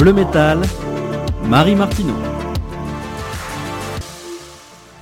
Bleu Métal, Marie Martineau.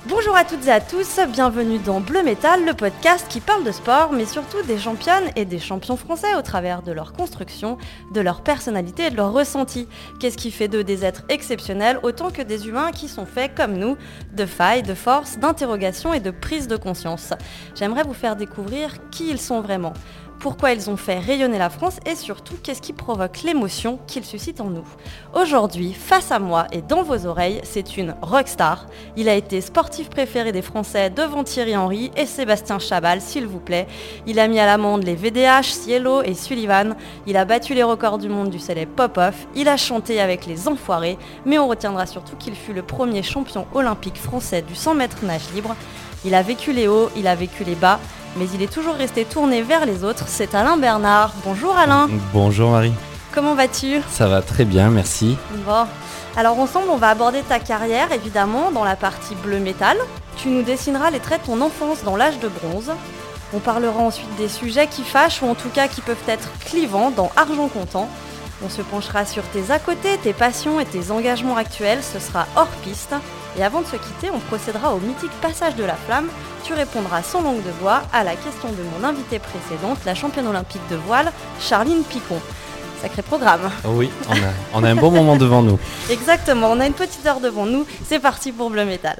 Bonjour à toutes et à tous, bienvenue dans Bleu Métal, le podcast qui parle de sport, mais surtout des championnes et des champions français au travers de leur construction, de leur personnalité et de leur ressenti. Qu'est-ce qui fait d'eux des êtres exceptionnels autant que des humains qui sont faits comme nous, de failles, de force, d'interrogation et de prise de conscience? J'aimerais vous faire découvrir qui ils sont vraiment pourquoi ils ont fait rayonner la France et surtout qu'est-ce qui provoque l'émotion qu'ils suscitent en nous. Aujourd'hui, face à moi et dans vos oreilles, c'est une rockstar. Il a été sportif préféré des Français devant Thierry Henry et Sébastien Chabal, s'il vous plaît. Il a mis à l'amende les VDH, Cielo et Sullivan. Il a battu les records du monde du célèbre Pop-Off. Il a chanté avec les Enfoirés, mais on retiendra surtout qu'il fut le premier champion olympique français du 100 mètres nage libre. Il a vécu les hauts, il a vécu les bas, mais il est toujours resté tourné vers les autres. C'est Alain Bernard. Bonjour Alain. Bonjour Marie. Comment vas-tu? Ça va très bien, merci. Bon. Alors ensemble, on va aborder ta carrière, évidemment, dans la partie bleu métal. Tu nous dessineras les traits de ton enfance dans l'âge de bronze. On parlera ensuite des sujets qui fâchent, ou en tout cas qui peuvent être clivants dans Argent Comptant. On se penchera sur tes à côté, tes passions et tes engagements actuels, ce sera hors piste. Et avant de se quitter, on procédera au mythique passage de la flamme. Tu répondras sans langue de bois à la question de mon invitée précédente, la championne olympique de voile, Charline Picon. Sacré programme. Oui, on a, un bon moment devant nous. Exactement, on a une petite heure devant nous. C'est parti pour Bleu Métal.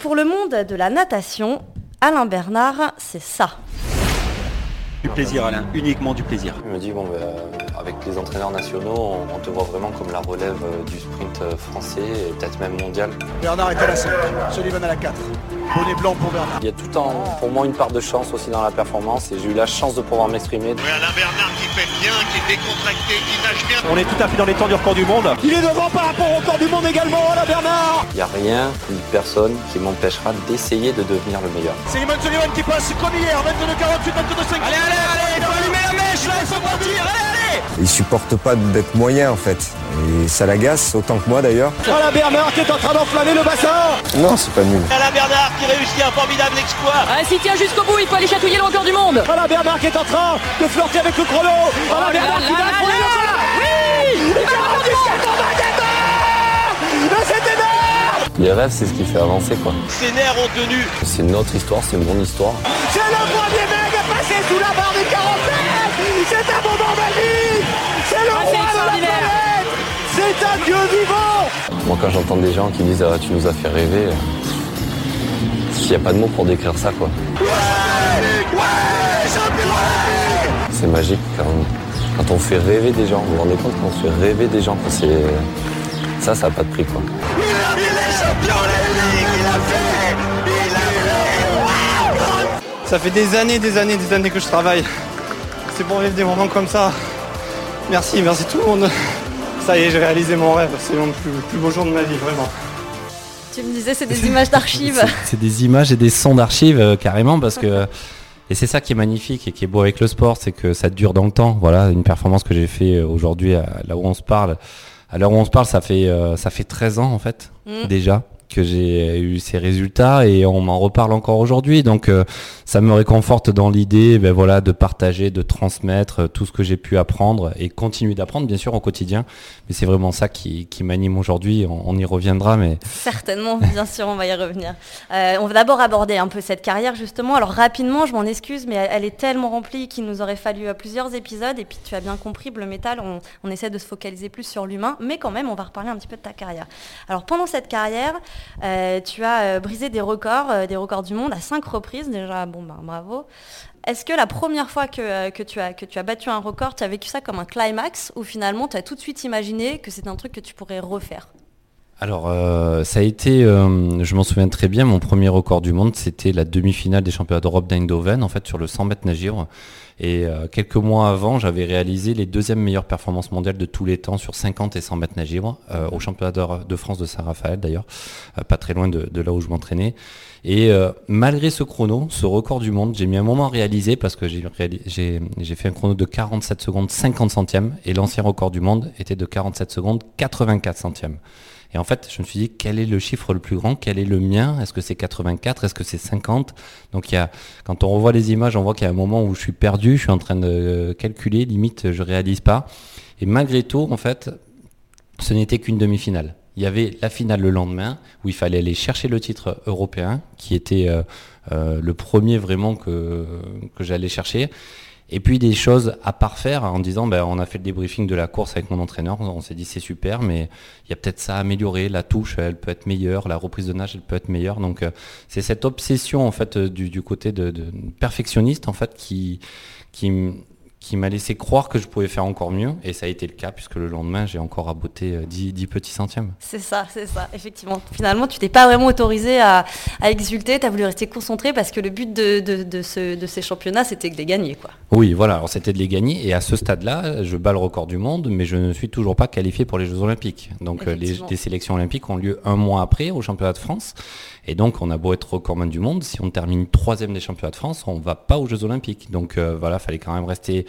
Pour le monde de la natation, Alain Bernard, c'est ça. Du plaisir Alain, uniquement du plaisir. Je me dis, bon, ben, avec les entraîneurs nationaux, on, te voit vraiment comme la relève euh, du sprint euh, français et peut-être même mondial. Bernard est à la 5, Sullivan à la 4. Bonnet blanc pour Bernard. Il y a tout en, pour moi une part de chance aussi dans la performance et j'ai eu la chance de pouvoir m'exprimer. Alain Bernard qui fait bien, qui est décontracté, qui nage bien. On est tout à fait dans les temps du record du monde. Il est devant par rapport au record du monde également, Alain Bernard Il n'y a rien, ni personne qui m'empêchera d'essayer de devenir le meilleur. C'est Sullivan qui passe comme hier, 22 48, 22 5. Allez, allez, allez, il faut allumer la mèche là, il faut partir, allez, allez Il supporte pas d'être moyen en fait. Et ça l'agace, autant que moi d'ailleurs. Alain Bernard qui est en train d'enflammer le bassin Non, c'est pas nul. Alain Bernard qui réussit un formidable exploit. Ah, s'il tient jusqu'au bout, il peut aller chatouiller le record du monde. Alain Bernard qui est en train de flirter avec le chrono. Alain Bernard qui va prendre le Oui Il va c'est énorme Les rêves, c'est ce qui fait avancer quoi. Ses nerfs ont tenu. C'est notre histoire, c'est mon histoire. C'est le premier passer sous la barre des 40 C'est un moment magique. C'est le Ah, roi c'est de la planète. C'est un dieu vivant. Moi, quand j'entends des gens qui disent ah, tu nous as fait rêver, il n'y a pas de mots pour décrire ça quoi. C'est magique quand, quand on fait rêver des gens. Vous vous rendez compte quand on fait rêver des gens, c'est ça, ça n'a pas de prix quoi. Ça fait des années, des années, des années que je travaille. C'est pour vivre des moments comme ça. Merci, merci tout le monde. Ça y est, j'ai réalisé mon rêve. C'est le plus, plus beau jour de ma vie, vraiment. Tu me disais, c'est des images d'archives. C'est- des images et des sons d'archives euh, carrément parce que et c'est ça qui est magnifique et qui est beau avec le sport, c'est que ça dure dans le temps. Voilà, une performance que j'ai fait euh, aujourd'hui à- là où on se parle. À l'heure où on se parle, ça fait euh, ça fait 13 ans en fait Mm. déjà que j'ai eu ces résultats et on m'en reparle encore aujourd'hui. Donc euh, ça me réconforte dans l'idée ben voilà de partager, de transmettre euh, tout ce que j'ai pu apprendre et continuer d'apprendre bien sûr au quotidien. Mais c'est vraiment ça qui, qui m'anime aujourd'hui. On, y reviendra, mais Certainement, bien sûr, on va y revenir. Euh, on va d'abord aborder un peu cette carrière, justement. Alors, rapidement, je m'en excuse, mais elle, est tellement remplie qu'il nous aurait fallu plusieurs épisodes. Et puis, tu as bien compris, Bleu Métal, on, on essaie de se focaliser plus sur l'humain. Mais quand même, on va reparler un petit peu de ta carrière. Alors, pendant cette carrière, tu as euh, brisé des records, euh, des records du monde à cinq reprises. Déjà, bon, ben, bravo. Est-ce que la première fois que, euh, tu as, battu un record, tu as vécu ça comme un climax ou finalement tu as tout de suite imaginé que c'est un truc que tu pourrais refaire? Alors, euh, ça a été, euh, je m'en souviens très bien, mon premier record du monde, c'était la demi-finale des championnats d'Europe d'Eindhoven, en fait, sur le 100 mètres nage libre. Et euh, quelques mois avant, j'avais réalisé les deuxièmes meilleures performances mondiales de tous les temps sur 50 et 100 mètres nage libre, euh, au championnat de France de Saint-Raphaël d'ailleurs, euh, pas très loin de, de là où je m'entraînais. Et malgré ce chrono, ce record du monde, j'ai mis un moment à réaliser parce que j'ai fait un chrono de 47 secondes 50 centièmes et l'ancien record du monde était de 47 secondes 84 centièmes. Et en fait, je me suis dit, quel est le chiffre le plus grand? Quel est le mien? Est-ce que c'est 84 Est-ce que c'est 50 Donc il y a, quand on revoit les images, on voit qu'il y a un moment où je suis perdu, je suis en train de calculer, limite je réalise pas. Et malgré tout, en fait, ce n'était qu'une demi-finale. Il y avait la finale le lendemain où il fallait aller chercher le titre européen, qui était euh, euh, le premier vraiment que, que j'allais chercher. Et puis des choses à parfaire en disant, ben, on a fait le débriefing de la course avec mon entraîneur, on s'est dit c'est super, mais il y a peut-être ça à améliorer, la touche elle peut être meilleure, la reprise de nage elle peut être meilleure. Donc euh, c'est cette obsession en fait du, du côté de, perfectionniste en fait qui, qui m'a laissé croire que je pouvais faire encore mieux. Et ça a été le cas, puisque le lendemain, j'ai encore raboté 10, 10 petits centièmes. C'est ça, c'est ça, effectivement. Finalement, tu t'es pas vraiment autorisé à, à exulter, tu as voulu rester concentré, parce que le but de, de, de, ce, de ces championnats, c'était de les gagner. Quoi. Oui, voilà, alors c'était de les gagner. Et à ce stade-là, je bats le record du monde, mais je ne suis toujours pas qualifié pour les Jeux Olympiques. Donc les, les sélections olympiques ont lieu un mois après, au championnat de France. Et donc, on a beau être recordman du monde, si on termine troisième des championnats de France, on ne va pas aux Jeux Olympiques. Donc euh, voilà, fallait quand même rester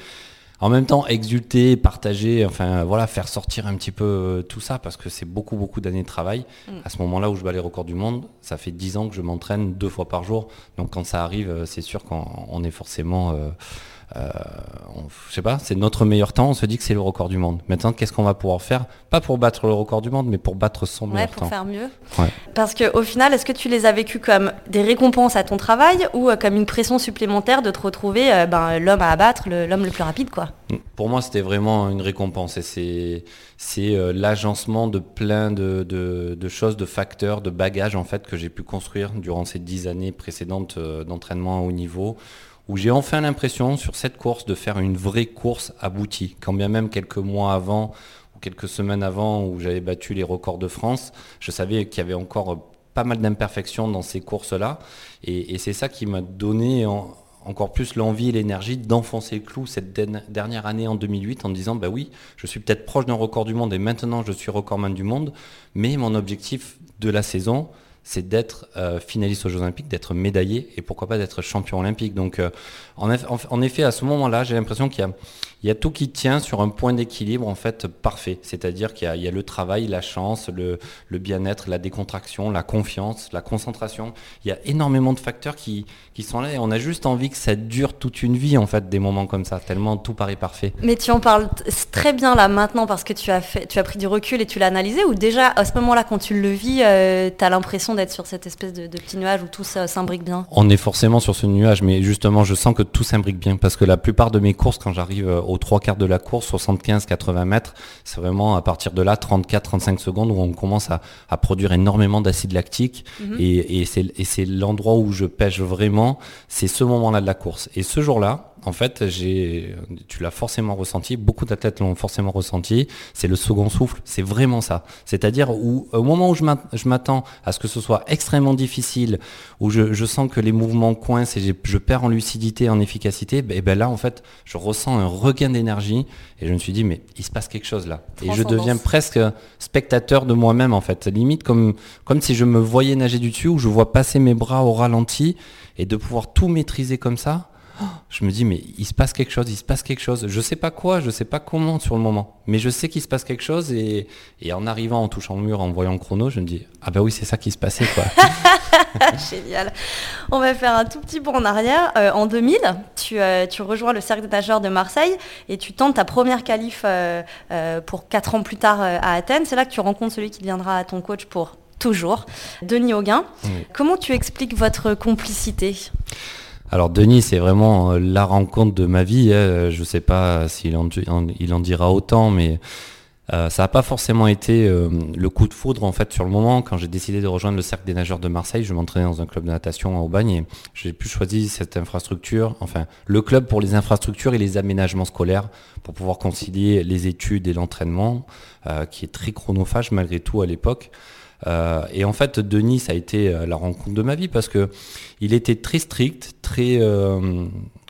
en même temps exulter, partager, enfin voilà, faire sortir un petit peu euh, tout ça parce que c'est beaucoup beaucoup d'années de travail. Mm. À ce moment-là où je bats les records du monde, ça fait dix ans que je m'entraîne deux fois par jour. Donc quand ça arrive, euh, c'est sûr qu'on est forcément euh, euh, on, je sais pas, c'est notre meilleur temps, on se dit que c'est le record du monde. Maintenant, qu'est-ce qu'on va pouvoir faire? Pas pour battre le record du monde, mais pour battre son ouais, meilleur pour temps. faire mieux. Ouais. Parce qu'au final, est-ce que tu les as vécus comme des récompenses à ton travail ou euh, comme une pression supplémentaire de te retrouver euh, ben, l'homme à abattre, l'homme le, le, plus rapide quoi? Pour moi, c'était vraiment une récompense et c'est euh, l'agencement de plein de, de, de, choses, de facteurs, de bagages en fait que j'ai pu construire durant ces dix années précédentes d'entraînement à haut niveau où j'ai enfin l'impression sur cette course de faire une vraie course aboutie. Quand bien même quelques mois avant ou quelques semaines avant où j'avais battu les records de France, je savais qu'il y avait encore pas mal d'imperfections dans ces courses-là. Et, c'est ça qui m'a donné en, encore plus l'envie et l'énergie d'enfoncer le clou cette dernière année en 2008 en disant bah oui, je suis peut-être proche d'un record du monde et maintenant je suis recordman du monde, mais mon objectif de la saison, c'est d'être euh, finaliste aux Jeux Olympiques, d'être médaillé et pourquoi pas d'être champion olympique. Donc, euh, en, en, effet, à ce moment-là, j'ai l'impression qu'il y, y a, tout qui tient sur un point d'équilibre en fait parfait. C'est-à-dire qu'il y, y, a le travail, la chance, le, le bien-être, la décontraction, la confiance, la concentration. Il y a énormément de facteurs qui, qui sont là et on a juste envie que ça dure toute une vie en fait, des moments comme ça, tellement tout paraît parfait. Mais tu en parles très bien là maintenant parce que tu as, fait, tu as pris du recul et tu l'as analysé ou déjà à ce moment-là, quand tu le vis, euh, tu as l'impression d'être sur cette espèce de, de, petit nuage où tout s'imbrique bien? On est forcément sur ce nuage, mais justement, je sens que tout s'imbrique bien parce que la plupart de mes courses, quand j'arrive aux trois quarts de la course, 75-80 mètres, c'est vraiment à partir de là, 34-35 secondes où on commence à, à produire énormément d'acide lactique mm -hmm. et, et c'est l'endroit où je pêche vraiment, c'est ce moment-là de la course. Et ce jour-là, en fait, j'ai, tu l'as forcément ressenti, beaucoup d'athlètes l'ont forcément ressenti, c'est le second souffle, c'est vraiment ça. C'est-à-dire où, au moment où je m'attends à ce que ce soit extrêmement difficile, où je, je sens que les mouvements coincent et je perds en lucidité, en efficacité, et ben là, en fait, je ressens un regain d'énergie et je me suis dit, mais il se passe quelque chose là. Et je deviens presque spectateur de moi-même, en fait. Limite comme, comme si je me voyais nager du dessus, où je vois passer mes bras au ralenti et de pouvoir tout maîtriser comme ça je me dis mais il se passe quelque chose, il se passe quelque chose. Je sais pas quoi, je sais pas comment sur le moment, mais je sais qu'il se passe quelque chose et, et, en arrivant, en touchant le mur, en voyant le chrono, je me dis ah bah oui c'est ça qui se passait quoi. Génial. On va faire un tout petit bond en arrière. Euh, en 2000, tu, euh, tu, rejoins le cercle des nageurs de Marseille et tu tentes ta première qualif euh, pour 4 ans plus tard à Athènes. C'est là que tu rencontres celui qui deviendra ton coach pour toujours, Denis Auguin. Oui. Comment tu expliques votre complicité? Alors Denis, c'est vraiment la rencontre de ma vie. Hein. Je ne sais pas s'il en, dira autant, mais euh, ça n'a pas forcément été euh, le coup de foudre en fait sur le moment. Quand j'ai décidé de rejoindre le cercle des nageurs de Marseille, je m'entraînais dans un club de natation à Aubagne et j'ai pu choisir cette infrastructure, enfin le club pour les infrastructures et les aménagements scolaires pour pouvoir concilier les études et l'entraînement, euh, qui est très chronophage malgré tout à l'époque. Euh, et en fait, Denis, ça a été euh, la rencontre de ma vie parce que il était très strict, très, euh,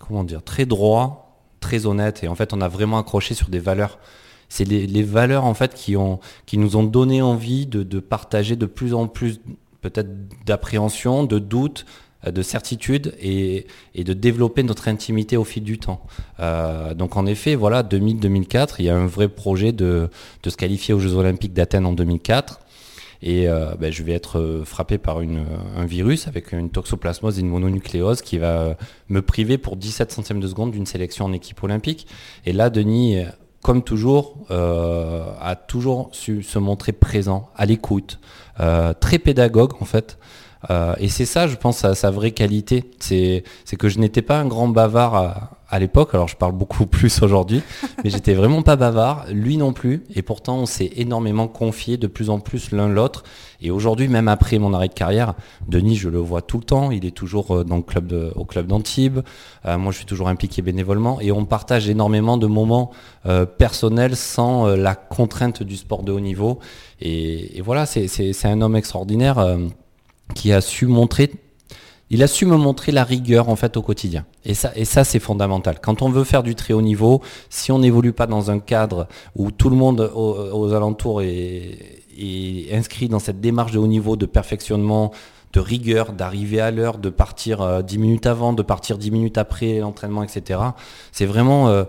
comment dire, très droit, très honnête. Et en fait, on a vraiment accroché sur des valeurs. C'est les, valeurs en fait qui nous ont donné envie de, partager de plus en plus peut-être d'appréhension, de doute, de certitude et, de développer notre intimité au fil du temps. Donc en effet, voilà, 2000-2004, il y a un vrai projet de, de se qualifier aux Jeux Olympiques d'Athènes en 2004. Et euh, ben, je vais être euh, frappé par une, un virus avec une toxoplasmose et une mononucléose qui va me priver pour 17 centièmes de seconde d'une sélection en équipe olympique. Et là, Denis, comme toujours, a toujours su se montrer présent, à l'écoute, très pédagogue en fait. Euh, et c'est ça, je pense, sa, sa vraie qualité. C'est que je n'étais pas un grand bavard à, à l'époque. Alors je parle beaucoup plus aujourd'hui, mais j'étais vraiment pas bavard. Lui non plus. Et pourtant, on s'est énormément confié de plus en plus l'un l'autre. Et aujourd'hui, même après mon arrêt de carrière, Denis, je le vois tout le temps. Il est toujours euh, dans le club de, au club d'Antibes. Euh, moi, je suis toujours impliqué bénévolement. Et on partage énormément de moments euh, personnels sans la contrainte du sport de haut niveau. Et, et voilà, c'est un homme extraordinaire qui a su montrer il a su me montrer la rigueur en fait au quotidien. Et ça, et ça c'est fondamental. Quand on veut faire du très haut niveau, si on n'évolue pas dans un cadre où tout le monde aux, alentours est, inscrit dans cette démarche de haut niveau, de perfectionnement, de rigueur, d'arriver à l'heure, de partir 10 minutes avant, de partir 10 minutes après l'entraînement, etc. C'est vraiment euh,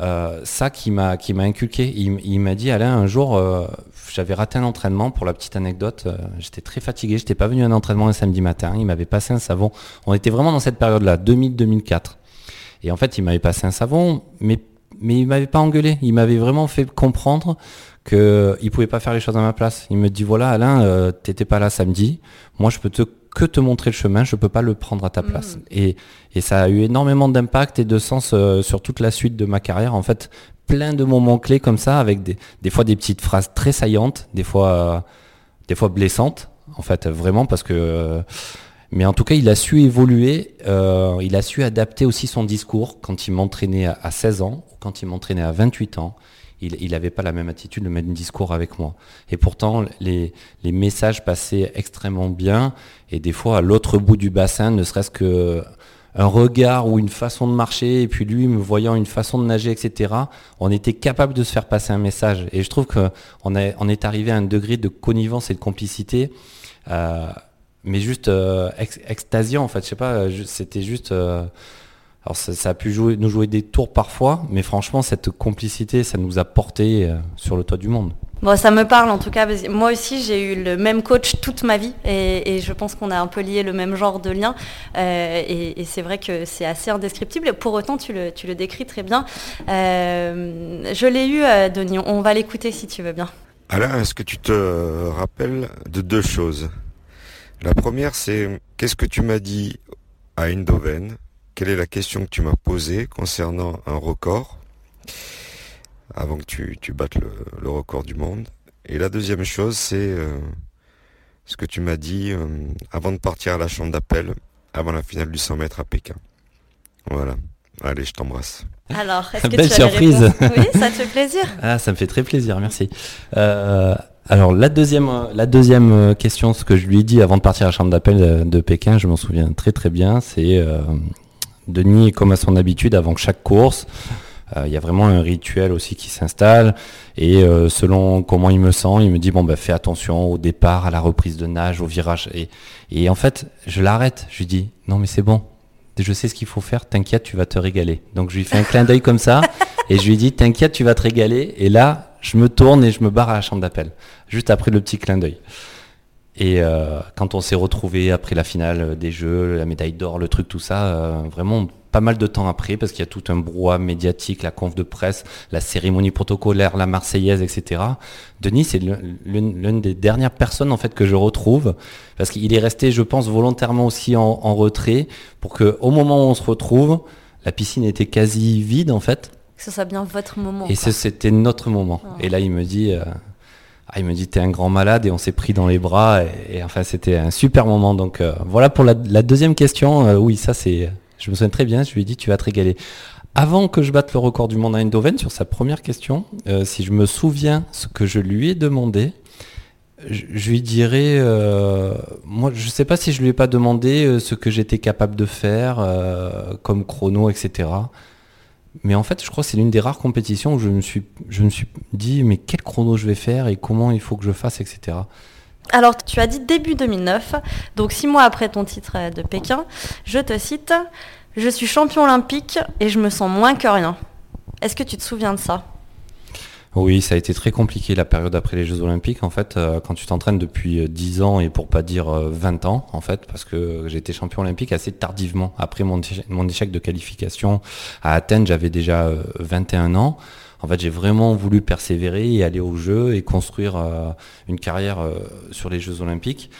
euh, ça qui m'a qui m'a inculqué. Il, m'a dit Alain un jour euh, j'avais raté un entraînement pour la petite anecdote. Euh, j'étais très fatigué, j'étais pas venu à un entraînement un samedi matin. Il m'avait passé un savon. On était vraiment dans cette période-là, 2000-2004. Et en fait, il m'avait passé un savon, mais mais il m'avait pas engueulé. Il m'avait vraiment fait comprendre que il pouvait pas faire les choses à ma place. Il me dit voilà Alain, t'étais pas là samedi. Moi, je peux te que te montrer le chemin, je peux pas le prendre à ta place. Mm. Et, et, ça a eu énormément d'impact et de sens euh, sur toute la suite de ma carrière. En fait, plein de moments clés comme ça, avec des, des fois des petites phrases très saillantes, des fois, euh, des fois blessantes, en fait, vraiment, parce que... Euh, mais en tout cas, il a su évoluer, il a su adapter aussi son discours quand il m'entraînait à, à 16 ans, ou quand il m'entraînait à 28 ans il n'avait pas la même attitude de mettre un discours avec moi. Et pourtant, les, messages passaient extrêmement bien. Et des fois, à l'autre bout du bassin, ne serait-ce que un regard ou une façon de marcher, et puis lui me voyant une façon de nager, etc., on était capable de se faire passer un message. Et je trouve qu'on on est arrivé à un degré de connivence et de complicité, euh, mais juste euh, extasiant en fait. Je sais pas, c'était juste... Euh, alors ça, a pu jouer, nous jouer des tours parfois, mais franchement, cette complicité, ça nous a porté euh, sur le toit du monde. Bon, ça me parle en tout cas. Moi aussi, j'ai eu le même coach toute ma vie et, je pense qu'on a un peu lié le même genre de lien. Euh, et, c'est vrai que c'est assez indescriptible. Pour autant, tu le, tu le décris très bien. Euh, je l'ai eu, Denis. On va l'écouter si tu veux bien. Alain, est-ce que tu te rappelles de deux choses? La première, c'est qu'est-ce que tu m'as dit à Eindhoven? Quelle est la question que tu m'as posée concernant un record avant que tu, tu battes le, record du monde? Et la deuxième chose, c'est euh, ce que tu m'as dit euh, avant de partir à la chambre d'appel, avant la finale du 100 mètres à Pékin. Voilà. Allez, je t'embrasse. Alors, est-ce que Belle tu surprise. oui, ça te fait plaisir. Ah, ça me fait très plaisir, merci. Euh, alors la deuxième, la deuxième question, ce que je lui ai dit avant de partir à la chambre d'appel de, Pékin, je m'en souviens très très bien, c'est Denis, comme à son habitude, avant chaque course, euh, il y a vraiment un rituel aussi qui s'installe. Et euh, selon comment il me sent, il me dit bon bah fais attention au départ, à la reprise de nage, au virage. Et, et en fait, je l'arrête. Je lui dis non mais c'est bon. Je sais ce qu'il faut faire. T'inquiète, tu vas te régaler. Donc je lui fais un clin d'œil comme ça et je lui dis t'inquiète, tu vas te régaler. Et là, je me tourne et je me barre à la chambre d'appel. Juste après le petit clin d'œil. Et euh, quand on s'est retrouvé après la finale des Jeux, la médaille d'or, le truc, tout ça, euh, vraiment pas mal de temps après, parce qu'il y a tout un brouhaha médiatique, la conf de presse, la cérémonie protocolaire, la Marseillaise, etc. Denis, c'est l'une des dernières personnes en fait que je retrouve, parce qu'il est resté, je pense, volontairement aussi en, retrait, pour que au moment où on se retrouve, la piscine était quasi vide en fait. Que ce soit bien votre moment. Et c'était notre moment. Et là, il me dit. Euh, ah, il me dit t'es un grand malade et on s'est pris dans les bras et, enfin c'était un super moment. Donc euh, voilà pour la, deuxième question. Euh, oui ça c'est je me souviens très bien je lui ai dit tu vas te régaler. Avant que je batte le record du monde à Eindhoven sur sa première question euh, si je me souviens ce que je lui ai demandé je, lui dirais moi je sais pas si je lui ai pas demandé ce que j'étais capable de faire comme chrono etc mais en fait, je crois que c'est l'une des rares compétitions où je me, suis, dit, mais quel chrono je vais faire et comment il faut que je fasse, etc. Alors, tu as dit début 2009, donc six mois après ton titre de Pékin, je te cite, je suis champion olympique et je me sens moins que rien. Est-ce que tu te souviens de ça? Oui, ça a été très compliqué la période après les Jeux Olympiques. En fait, euh, quand tu t'entraînes depuis 10 ans et pour pas dire 20 ans, en fait, parce que j'ai été champion olympique assez tardivement. Après mon, mon échec de qualification à Athènes, j'avais déjà 21 ans. En fait, j'ai vraiment voulu persévérer et aller aux Jeux et construire une carrière sur les Jeux Olympiques.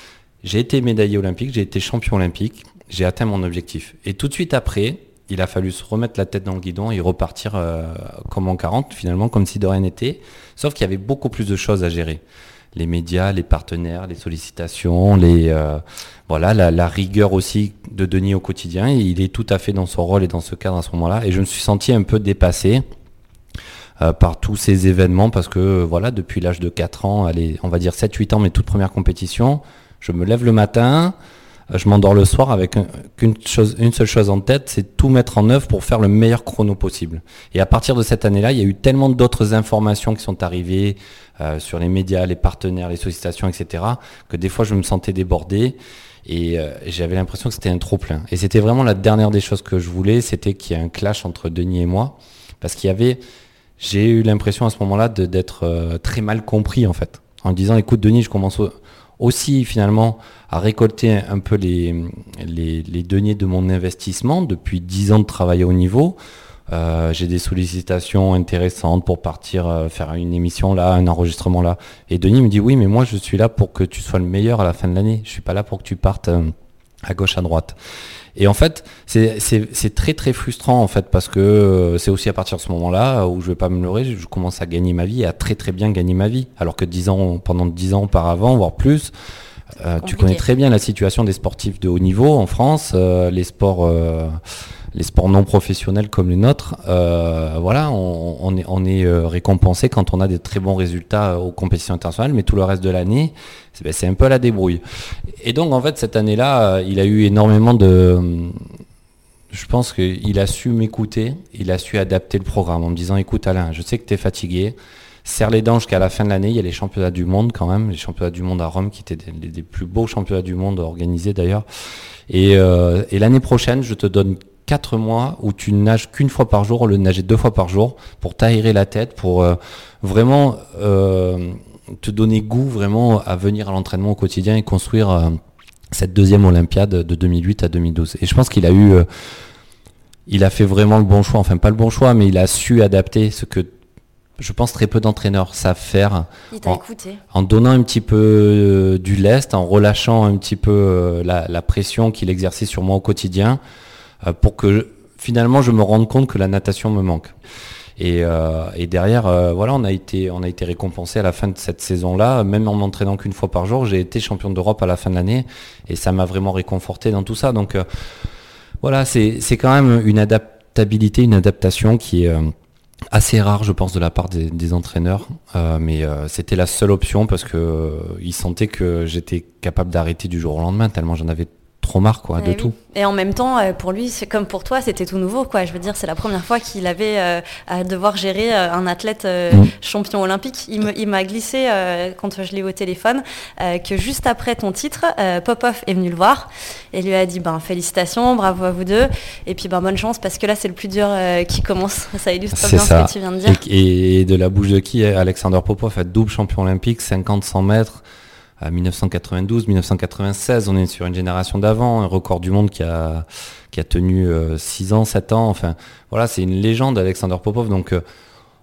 J'ai été médaillé olympique, j'ai été champion olympique, j'ai atteint mon objectif. Et tout de suite après, il a fallu se remettre la tête dans le guidon et repartir euh, comme en 40, finalement, comme si de rien n'était. Sauf qu'il y avait beaucoup plus de choses à gérer. Les médias, les partenaires, les sollicitations, les euh, voilà, la, rigueur aussi de Denis au quotidien. Et il est tout à fait dans son rôle et dans ce cadre à ce moment-là. Et je me suis senti un peu dépassé. Euh, par tous ces événements parce que voilà depuis l'âge de 4 ans, on va dire 7-8 ans, mes toutes premières compétitions, je me lève le matin, je m'endors le soir avec une, seule chose en tête, c'est tout mettre en œuvre pour faire le meilleur chrono possible. Et à partir de cette année-là, il y a eu tellement d'autres informations qui sont arrivées euh, sur les médias, les partenaires, les sollicitations, etc., que des fois je me sentais débordé et euh, j'avais l'impression que c'était un trop plein. Et c'était vraiment la dernière des choses que je voulais, c'était qu'il y ait un clash entre Denis et moi, parce qu'il y avait, j'ai eu l'impression à ce moment-là d'être très mal compris en fait, en disant, écoute Denis, je commence aussi finalement à récolter un peu les, deniers de mon investissement depuis 10 ans de travail au niveau. Euh, j'ai des sollicitations intéressantes pour partir euh, faire une émission là, un enregistrement là. Et Denis me dit oui, mais moi je suis là pour que tu sois le meilleur à la fin de l'année. Je suis pas là pour que tu partes euh, à gauche à droite. Et en fait, c'est très très frustrant en fait parce que c'est aussi à partir de ce moment-là où je vais pas me leurrer, je commence à gagner ma vie et à très très bien gagner ma vie. Alors que 10 ans, pendant 10 ans auparavant, voire plus, euh, tu connais très bien la situation des sportifs de haut niveau en France, euh, les sports, euh, les sports non professionnels comme les nôtres. voilà, on, est, on est récompensé quand on a des très bons résultats aux compétitions internationales, mais tout le reste de l'année, c'est ben, un peu la débrouille. Et donc en fait cette année-là, il a eu énormément de je pense qu'il a su m'écouter, il a su adapter le programme en me disant écoute Alain, je sais que tu es fatigué, serre les dents jusqu'à la fin de l'année. Il y a les championnats du monde quand même, les championnats du monde à Rome qui étaient des, plus beaux championnats du monde organisés d'ailleurs. Euh, et, l'année prochaine, je te donne 4 mois où tu nages qu'une fois par jour, au lieu de nager deux fois par jour, pour t'aérer la tête, pour euh, vraiment euh, te donner goût vraiment à venir à l'entraînement au quotidien et construire cette deuxième Olympiade de 2008 à 2012. Et je pense qu'il a eu il a fait vraiment le bon choix, enfin pas le bon choix, mais il a su adapter ce que je pense très peu d'entraîneurs savent faire. en, donnant un petit peu euh, du lest, en relâchant un petit peu euh, la, pression qu'il exerçait sur moi au quotidien, euh, pour que finalement je me rende compte que la natation me manque. Et, derrière, voilà, on a été, on a été récompensé à la fin de cette saison-là, même en m'entraînant qu'une fois par jour, j'ai été champion d'Europe à la fin de l'année, et ça m'a vraiment réconforté dans tout ça. Donc voilà, c'est quand même une adaptabilité, une adaptation qui est assez rare, je pense, de la part des, entraîneurs, euh, mais euh, c'était la seule option parce que euh, ils sentaient que j'étais capable d'arrêter du jour au lendemain tellement j'en avais trop marre quoi, de eh tout. Et en même temps, euh, pour lui, c'est comme pour toi, c'était tout nouveau quoi. Je veux dire, c'est la première fois qu'il avait euh, à devoir gérer euh, un athlète mm. champion olympique. Il m'a glissé quand je l'ai eu au téléphone que juste après ton titre, Popov est venu le voir et lui a dit ben félicitations, bravo à vous deux et puis ben bonne chance parce que là c'est le plus dur qui commence. Ça illustre bien ce que tu viens de dire. Et, et, de la bouche de qui Alexander Popov double champion olympique, 50-100 mètres à 1992, 1996, on est sur une génération d'avant, un record du monde qui a, qui a tenu 6 euh, ans, 7 ans, enfin voilà, c'est une légende Alexander Popov, donc euh,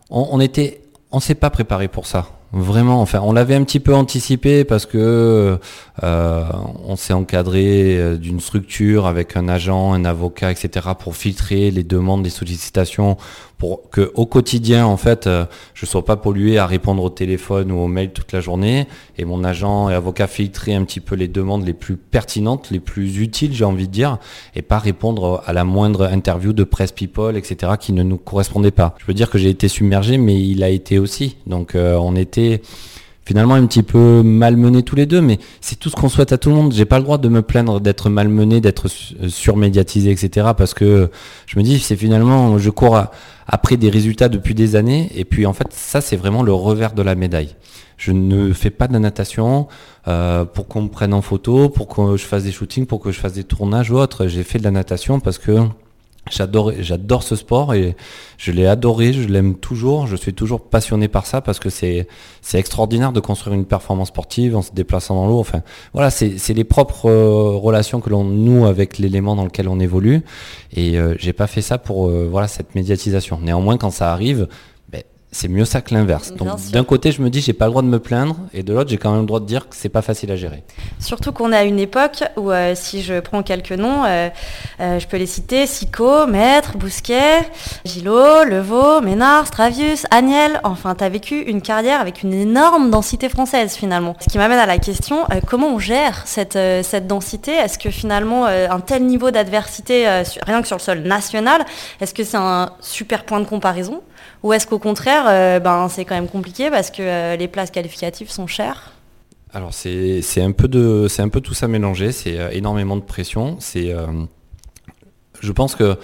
on, on était, on s'est pas préparé pour ça. Vraiment, enfin, on l'avait un petit peu anticipé parce que euh, on s'est encadré euh, d'une structure avec un agent, un avocat, etc. pour filtrer les demandes, les sollicitations, pour que au quotidien, en fait, euh, je sois pas pollué à répondre au téléphone ou au mail toute la journée. Et mon agent et avocat filtrer un petit peu les demandes les plus pertinentes, les plus utiles, j'ai envie de dire, et pas répondre à la moindre interview de presse people, etc. qui ne nous correspondait pas. Je veux dire que j'ai été submergé, mais il a été aussi. Donc on était finalement un petit peu malmené tous les deux, mais c'est tout ce qu'on souhaite à tout le monde. J'ai pas le droit de me plaindre d'être malmené, d'être euh, surmédiatisé, etc. Parce que je me dis, c'est finalement, je cours après des résultats depuis des années, et puis en fait, ça c'est vraiment le revers de la médaille. Je ne fais pas de natation euh, pour qu'on me prenne en photo, pour que je fasse des shootings, pour que je fasse des tournages ou autre. J'ai fait de la natation parce que J'adore, j'adore ce sport et je l'ai adoré, je l'aime toujours, je suis toujours passionné par ça parce que c'est, c'est extraordinaire de construire une performance sportive en se déplaçant dans l'eau. Enfin, voilà, c'est, c'est les propres euh, relations que l'on noue avec l'élément dans lequel on évolue. Et euh, j'ai pas fait ça pour euh, voilà cette médiatisation. Néanmoins, quand ça arrive, c'est mieux ça que l'inverse. Donc d'un côté, je me dis j'ai pas le droit de me plaindre, et de l'autre, j'ai quand même le droit de dire que c'est pas facile à gérer. Surtout qu'on est à une époque où, euh, si je prends quelques noms, euh, euh, je peux les citer Sico, Maître, Bousquet, Gillot, Levaux, Ménard, Stravius, Agnel. Enfin, tu as vécu une carrière avec une énorme densité française finalement. Ce qui m'amène à la question comment on gère cette, cette densité? Est-ce que finalement, un tel niveau d'adversité, rien que sur le sol national, est-ce que c'est un super point de comparaison? Ou est-ce qu'au contraire, euh, ben, c'est quand même compliqué parce que euh, les places qualificatives sont chères Alors c'est un, peu un peu tout ça mélangé, c'est euh, énormément de pression. je pense que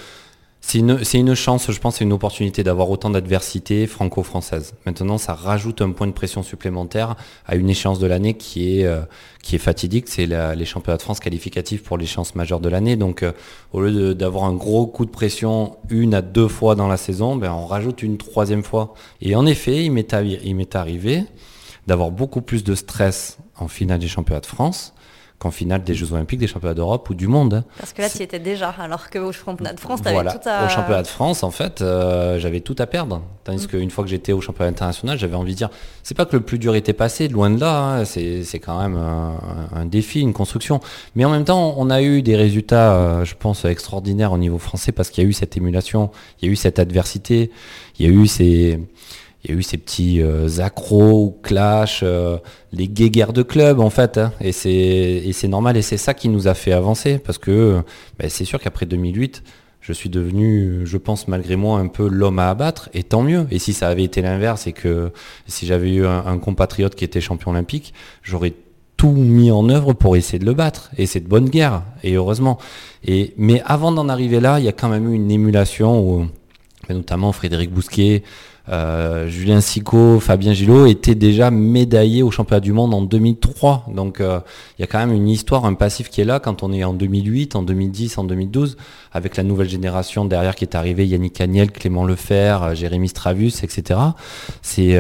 c'est une, chance, je pense, c'est une opportunité d'avoir autant d'adversité franco-française. Maintenant, ça rajoute un point de pression supplémentaire à une échéance de l'année qui est, euh, qui est fatidique. C'est les championnats de France qualificatifs pour l'échéance majeure de l'année. Donc, euh, au lieu d'avoir un gros coup de pression une à deux fois dans la saison, ben, on rajoute une troisième fois. Et en effet, il m'est arrivé d'avoir beaucoup plus de stress en finale des championnats de France qu'en finale des Jeux Olympiques, des Championnats d'Europe ou du monde. Parce que là, tu y étais déjà, alors qu'au Championnat de France, tu avais tout à... Au Championnat de France, en fait, euh, j'avais tout à perdre. Tandis mm. qu'une fois que j'étais au Championnat international, j'avais envie de dire, c'est pas que le plus dur était passé, loin de là, hein, c'est quand même un, défi, une construction. Mais en même temps, on a eu des résultats, euh, je pense, extraordinaires au niveau français parce qu'il y a eu cette émulation, il y a eu cette adversité, il y a eu ces il y a eu ces petits euh, accros clash, euh, les guéguerres de club en fait. Hein. et c'est normal et c'est ça qui nous a fait avancer parce que ben, c'est sûr qu'après 2008, je suis devenu, je pense malgré moi, un peu l'homme à abattre et tant mieux. Et si ça avait été l'inverse et que si j'avais eu un, compatriote qui était champion olympique, j'aurais tout mis en œuvre pour essayer de le battre. Et c'est de bonne guerre, et heureusement. Et, mais avant d'en arriver là, il y a quand même eu une émulation où, notamment Frédéric Bousquet, euh, Julien Sico, Fabien Gillot étaient déjà médaillés au championnat du monde en 2003. Donc euh, il y a quand même une histoire, un passif qui est là quand on est en 2008, en 2010, en 2012, avec la nouvelle génération derrière qui est arrivée, Yannick Agnel, Clément Lefer, euh, Jérémy Stravus, etc. C'est,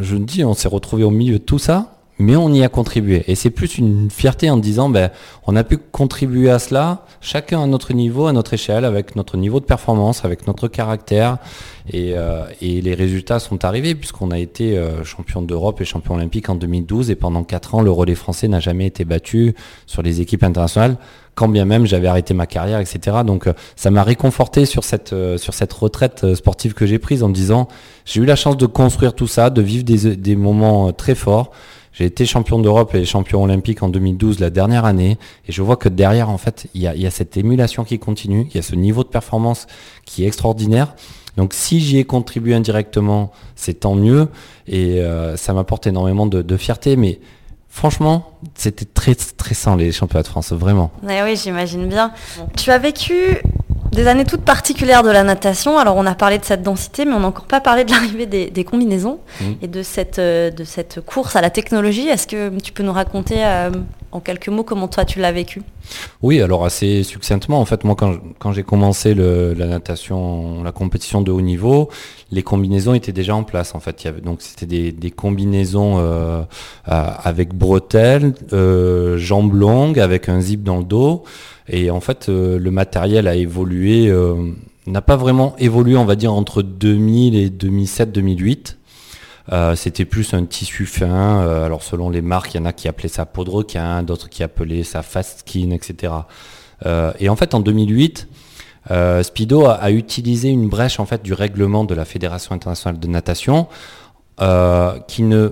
je me dis, on s'est retrouvé au milieu de tout ça mais on y a contribué. Et c'est plus une fierté en disant, ben, on a pu contribuer à cela, chacun à notre niveau, à notre échelle, avec notre niveau de performance, avec notre caractère. Et, euh, les résultats sont arrivés puisqu'on a été euh, champion d'Europe et champion olympique en 2012 et pendant quatre ans, le relais français n'a jamais été battu sur les équipes internationales, quand bien même j'avais arrêté ma carrière, etc. Donc euh, ça m'a réconforté sur cette, sur cette retraite sportive que j'ai prise en me disant, j'ai eu la chance de construire tout ça, de vivre des, des moments très forts. J'ai été champion d'Europe et champion olympique en 2012 la dernière année et je vois que derrière en fait il y a, cette émulation qui continue, il y a ce niveau de performance qui est extraordinaire. Donc si j'y ai contribué indirectement, c'est tant mieux et euh, ça m'apporte énormément de, fierté. Mais franchement, c'était très stressant les championnats de France, vraiment. oui, j'imagine bien. Tu as vécu des années toutes particulières de la natation. Alors on a parlé de cette densité, mais on n'a encore pas parlé de l'arrivée des, combinaisons mmh. et de cette, euh, de cette course à la technologie. Est-ce que tu peux nous raconter euh, en quelques mots comment toi tu l'as vécu? Oui, alors assez succinctement. En fait, moi quand, j'ai commencé la natation, la compétition de haut niveau, les combinaisons étaient déjà en place. En fait, donc c'était des, combinaisons euh, avec bretelles, jambes longues, avec un zip dans le dos. Et en fait, euh, le matériel a évolué, euh, n'a pas vraiment évolué, on va dire, entre 2000 et 2007-2008. Euh, c'était plus un tissu fin. alors selon les marques, il y en a qui appelaient ça peau de requin, d'autres qui appelaient ça fast skin, etc. et en fait, en 2008, Speedo a, a, utilisé une brèche en fait du règlement de la Fédération internationale de natation qui ne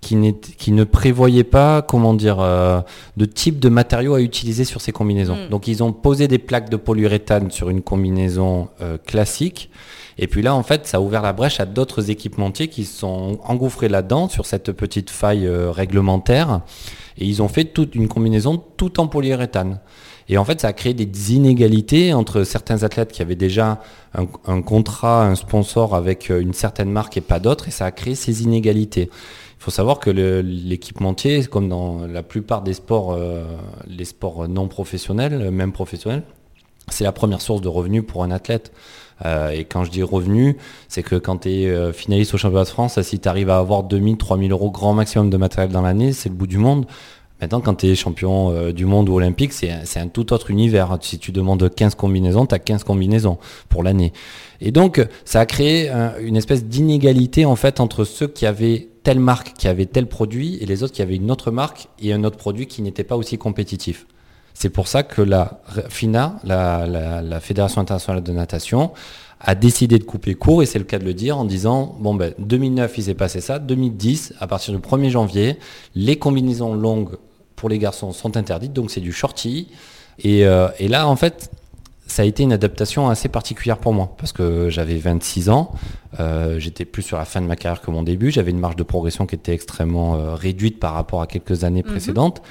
qui, ne prévoyait pas, comment dire, euh, de type de matériaux à utiliser sur ces combinaisons. Hmm. Donc ils ont posé des plaques de polyuréthane sur une combinaison euh, classique. Et puis là, en fait, ça a ouvert la brèche à d'autres équipementiers qui sont engouffrés là-dedans sur cette petite faille euh, réglementaire. Et ils ont fait toute une combinaison tout en polyuréthane. Et en fait, ça a créé des inégalités entre certains athlètes qui avaient déjà un, un contrat, un sponsor avec une certaine marque et pas d'autres, et ça a créé ces inégalités. Il faut savoir que l'équipementier, comme dans la plupart des sports, euh, les sports non professionnels, même professionnels, c'est la première source de revenus pour un athlète. Euh, et quand je dis revenus, c'est que quand tu es euh, finaliste au championnat de France, si tu arrives à avoir 2000, 3000 euros grand maximum de matériel dans l'année, c'est le bout du monde. Maintenant, quand tu es champion euh, du monde ou olympique, c'est un tout autre univers. Si tu demandes 15 combinaisons, tu as 15 combinaisons pour l'année. Et donc, ça a créé une espèce d'inégalité en fait entre ceux qui avaient telle marque, qui avait tel produit, et les autres qui avaient une autre marque et un autre produit qui n'était pas aussi compétitif. C'est pour ça que la FINA, la, Fédération internationale de natation, a décidé de couper court, et c'est le cas de le dire, en disant, bon ben 2009 il s'est passé ça, 2010, à partir du 1er janvier, les combinaisons longues pour les garçons sont interdites, donc c'est du shorty. Et, euh, et, là, en fait, ça a été une adaptation assez particulière pour moi, parce que j'avais 26 ans, euh, j'étais plus sur la fin de ma carrière que mon début, j'avais une marge de progression qui était extrêmement euh, réduite par rapport à quelques années mhm. précédentes.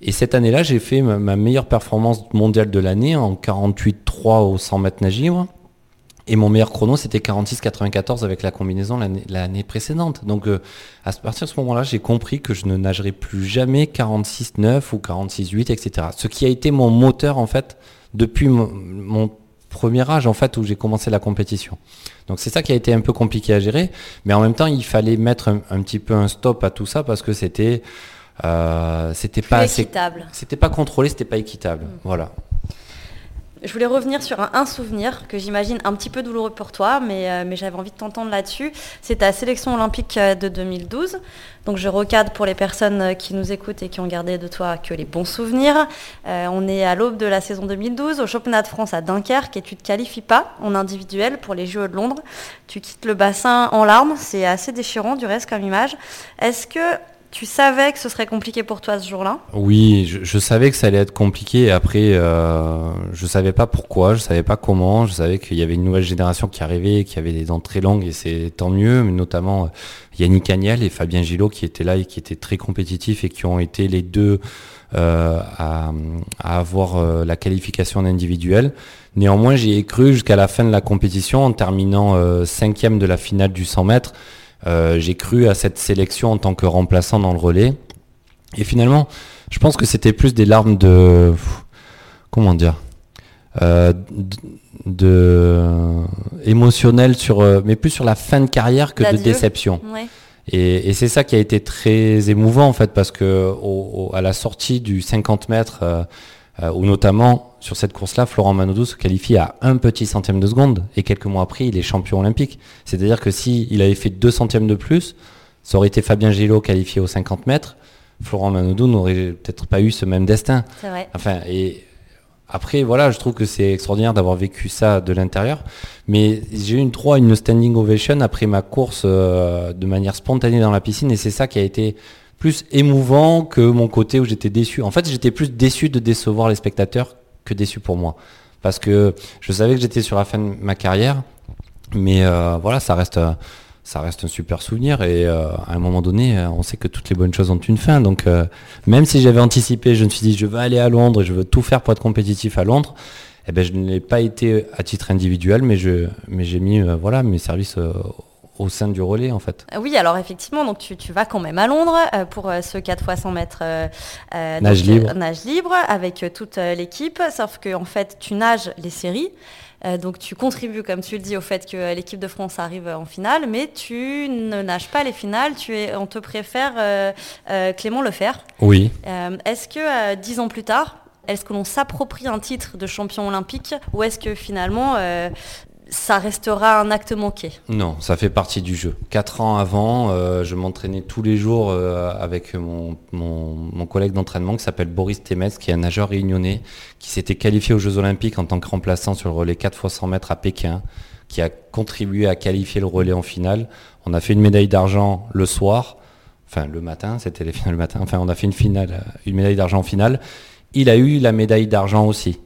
Et cette année-là, j'ai fait ma, meilleure performance mondiale de l'année en 48-3 au 100 mètres nage Et mon meilleur chrono, c'était 46-94 avec la combinaison l'année précédente. Donc, euh, à partir de ce moment-là, j'ai compris que je ne nagerai plus jamais 46-9 ou 46-8, etc. Ce qui a été mon moteur, en fait, depuis mon, premier âge, en fait, où j'ai commencé la compétition. Donc, c'est ça qui a été un peu compliqué à gérer. Mais en même temps, il fallait mettre un petit peu un stop à tout ça parce que c'était euh, c'était pas. C'était pas contrôlé, c'était pas équitable. Mm. Voilà. Je voulais revenir sur un, souvenir que j'imagine un petit peu douloureux pour toi, mais, euh, j'avais envie de t'entendre là-dessus. C'est ta sélection olympique euh, de 2012. Donc je recadre pour les personnes qui nous écoutent et qui ont gardé de toi que les bons souvenirs. on est à l'aube de la saison 2012 au championnat de France à Dunkerque et tu ne te qualifies pas en individuel pour les Jeux de Londres. Tu quittes le bassin en larmes, c'est assez déchirant du reste comme image. Est-ce que tu savais que ce serait compliqué pour toi ce jour-là? Oui, je, savais que ça allait être compliqué. Après, euh, je savais pas pourquoi, je savais pas comment. Je savais qu'il y avait une nouvelle génération qui arrivait, qui avait des dents très longues et c'est tant mieux. Mais notamment euh, Yannick Agnel et Fabien Gillot qui étaient là et qui étaient très compétitifs et qui ont été les deux euh, à, avoir euh, la qualification individuelle. Néanmoins, j'y ai cru jusqu'à la fin de la compétition en terminant cinquième de la finale du 100 mètres. Euh, j'ai cru à cette sélection en tant que remplaçant dans le relais. Et finalement, je pense que c'était plus des larmes de... Comment dire euh, de, émotionnel sur euh, mais plus sur la fin de carrière que de déception. Et, c'est ça qui a été très émouvant en fait parce que à la sortie du 50 mètres euh, où notamment sur cette course-là, Florent Manodou se qualifie à un petit centième de seconde et quelques mois après, il est champion olympique. C'est-à-dire que s'il avait fait deux centièmes de plus, ça aurait été Fabien Gillot qualifié aux 50 mètres. Florent Manodou n'aurait peut-être pas eu ce même destin. C'est vrai. Enfin, et après, voilà, je trouve que c'est extraordinaire d'avoir vécu ça de l'intérieur. Mais j'ai eu une 3, une standing ovation après ma course euh, de manière spontanée dans la piscine et c'est ça qui a été plus émouvant que mon côté où j'étais déçu. En fait, j'étais plus déçu de décevoir les spectateurs que déçu pour moi. Parce que je savais que j'étais sur la fin de ma carrière, mais euh, voilà, ça reste, ça reste un super souvenir. Et euh, à un moment donné, on sait que toutes les bonnes choses ont une fin. Donc, euh, même si j'avais anticipé, je me suis dit, je veux aller à Londres et je veux tout faire pour être compétitif à Londres. Eh ben, je ne l'ai pas été à titre individuel, mais je, mais j'ai mis, voilà, mes services au sein du relais en fait. Oui, alors effectivement, donc tu, vas quand même à Londres euh, pour euh, ce 4 x 100 mètres nage, libre. nage libre avec toute l'équipe, sauf que en fait tu nages les séries. donc tu contribues, comme tu le dis, au fait que l'équipe de France arrive en finale, mais tu ne nages pas les finales. Tu es, on te préfère Clément Lefer. Oui. est-ce que dix ans plus tard, est-ce que l'on s'approprie un titre de champion olympique ou est-ce que finalement ça restera un acte manqué. Non, ça fait partie du jeu. Quatre ans avant, euh, je m'entraînais tous les jours euh, avec mon, collègue d'entraînement qui s'appelle Boris Temes, qui est un nageur réunionnais, qui s'était qualifié aux Jeux Olympiques en tant que remplaçant sur le relais 4 x 100 mètres à Pékin, qui a contribué à qualifier le relais en finale. On a fait une médaille d'argent le soir, enfin le matin, c'était les finales le matin, enfin on a fait une finale, une médaille d'argent en finale. Il a eu la médaille d'argent aussi.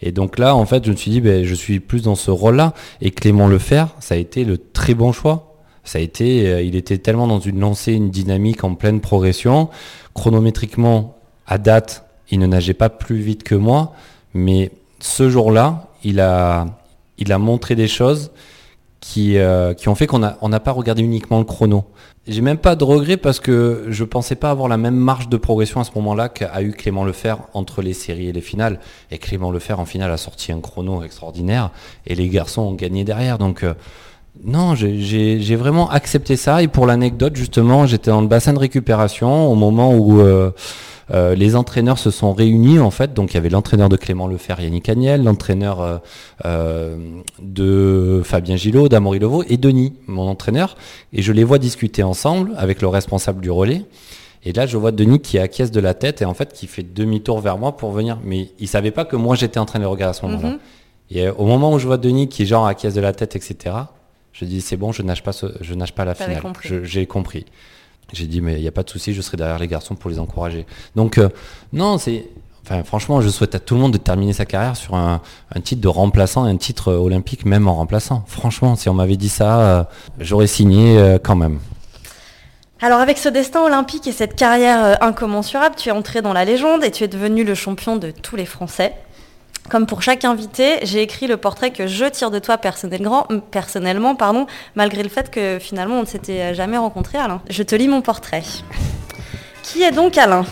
Et donc là, en fait, je me suis dit, ben, je suis plus dans ce rôle-là. Et Clément Lefer, ça a été le très bon choix. Ça a été, euh, il était tellement dans une lancée, une dynamique en pleine progression. Chronométriquement, à date, il ne nageait pas plus vite que moi. Mais ce jour-là, il a, il a montré des choses qui, euh, qui ont fait qu'on n'a on pas regardé uniquement le chrono. J'ai même pas de regret parce que je pensais pas avoir la même marge de progression à ce moment-là qu'a eu Clément Lefer entre les séries et les finales. Et Clément Lefer en finale a sorti un chrono extraordinaire et les garçons ont gagné derrière. Donc euh, non, j'ai- vraiment accepté ça. Et pour l'anecdote, justement, j'étais dans le bassin de récupération au moment où euh, euh, les entraîneurs se sont réunis en fait. Donc il y avait l'entraîneur de Clément Lefer, Yannick Agnel, l'entraîneur euh, de Fabien Gillot, d'Amaury Levaux et Denis, mon entraîneur. Et je les vois discuter ensemble avec le responsable du relais. Et là, je vois Denis qui acquiesce de la tête et en fait qui fait demi-tour vers moi pour venir. Mais il savait pas que moi j'étais en train de le regarder à ce moment-là. Mhm. Et au moment où je vois Denis qui genre acquiesce de la tête, etc. Je dis c'est bon, je nage pas, ce- je nage pas la T'avais finale. J'ai compris. J'ai dit mais il n'y a pas de souci, je serai derrière les garçons pour les encourager. Donc euh, non, c'est Enfin, franchement, je souhaite à tout le monde de terminer sa carrière sur un, un titre de remplaçant, un titre euh, olympique, même en remplaçant. Franchement, si on m'avait dit ça, euh, j'aurais signé euh, quand même. Alors avec ce destin olympique et cette carrière incommensurable, tu es entré dans la légende et tu es devenu le champion de tous les Français. Comme pour chaque invité, j'ai écrit le portrait que je tire de toi personnellement, personnellement pardon, malgré le fait que finalement on ne s'était jamais rencontré Alain. Je te lis mon portrait. Qui est donc Alain?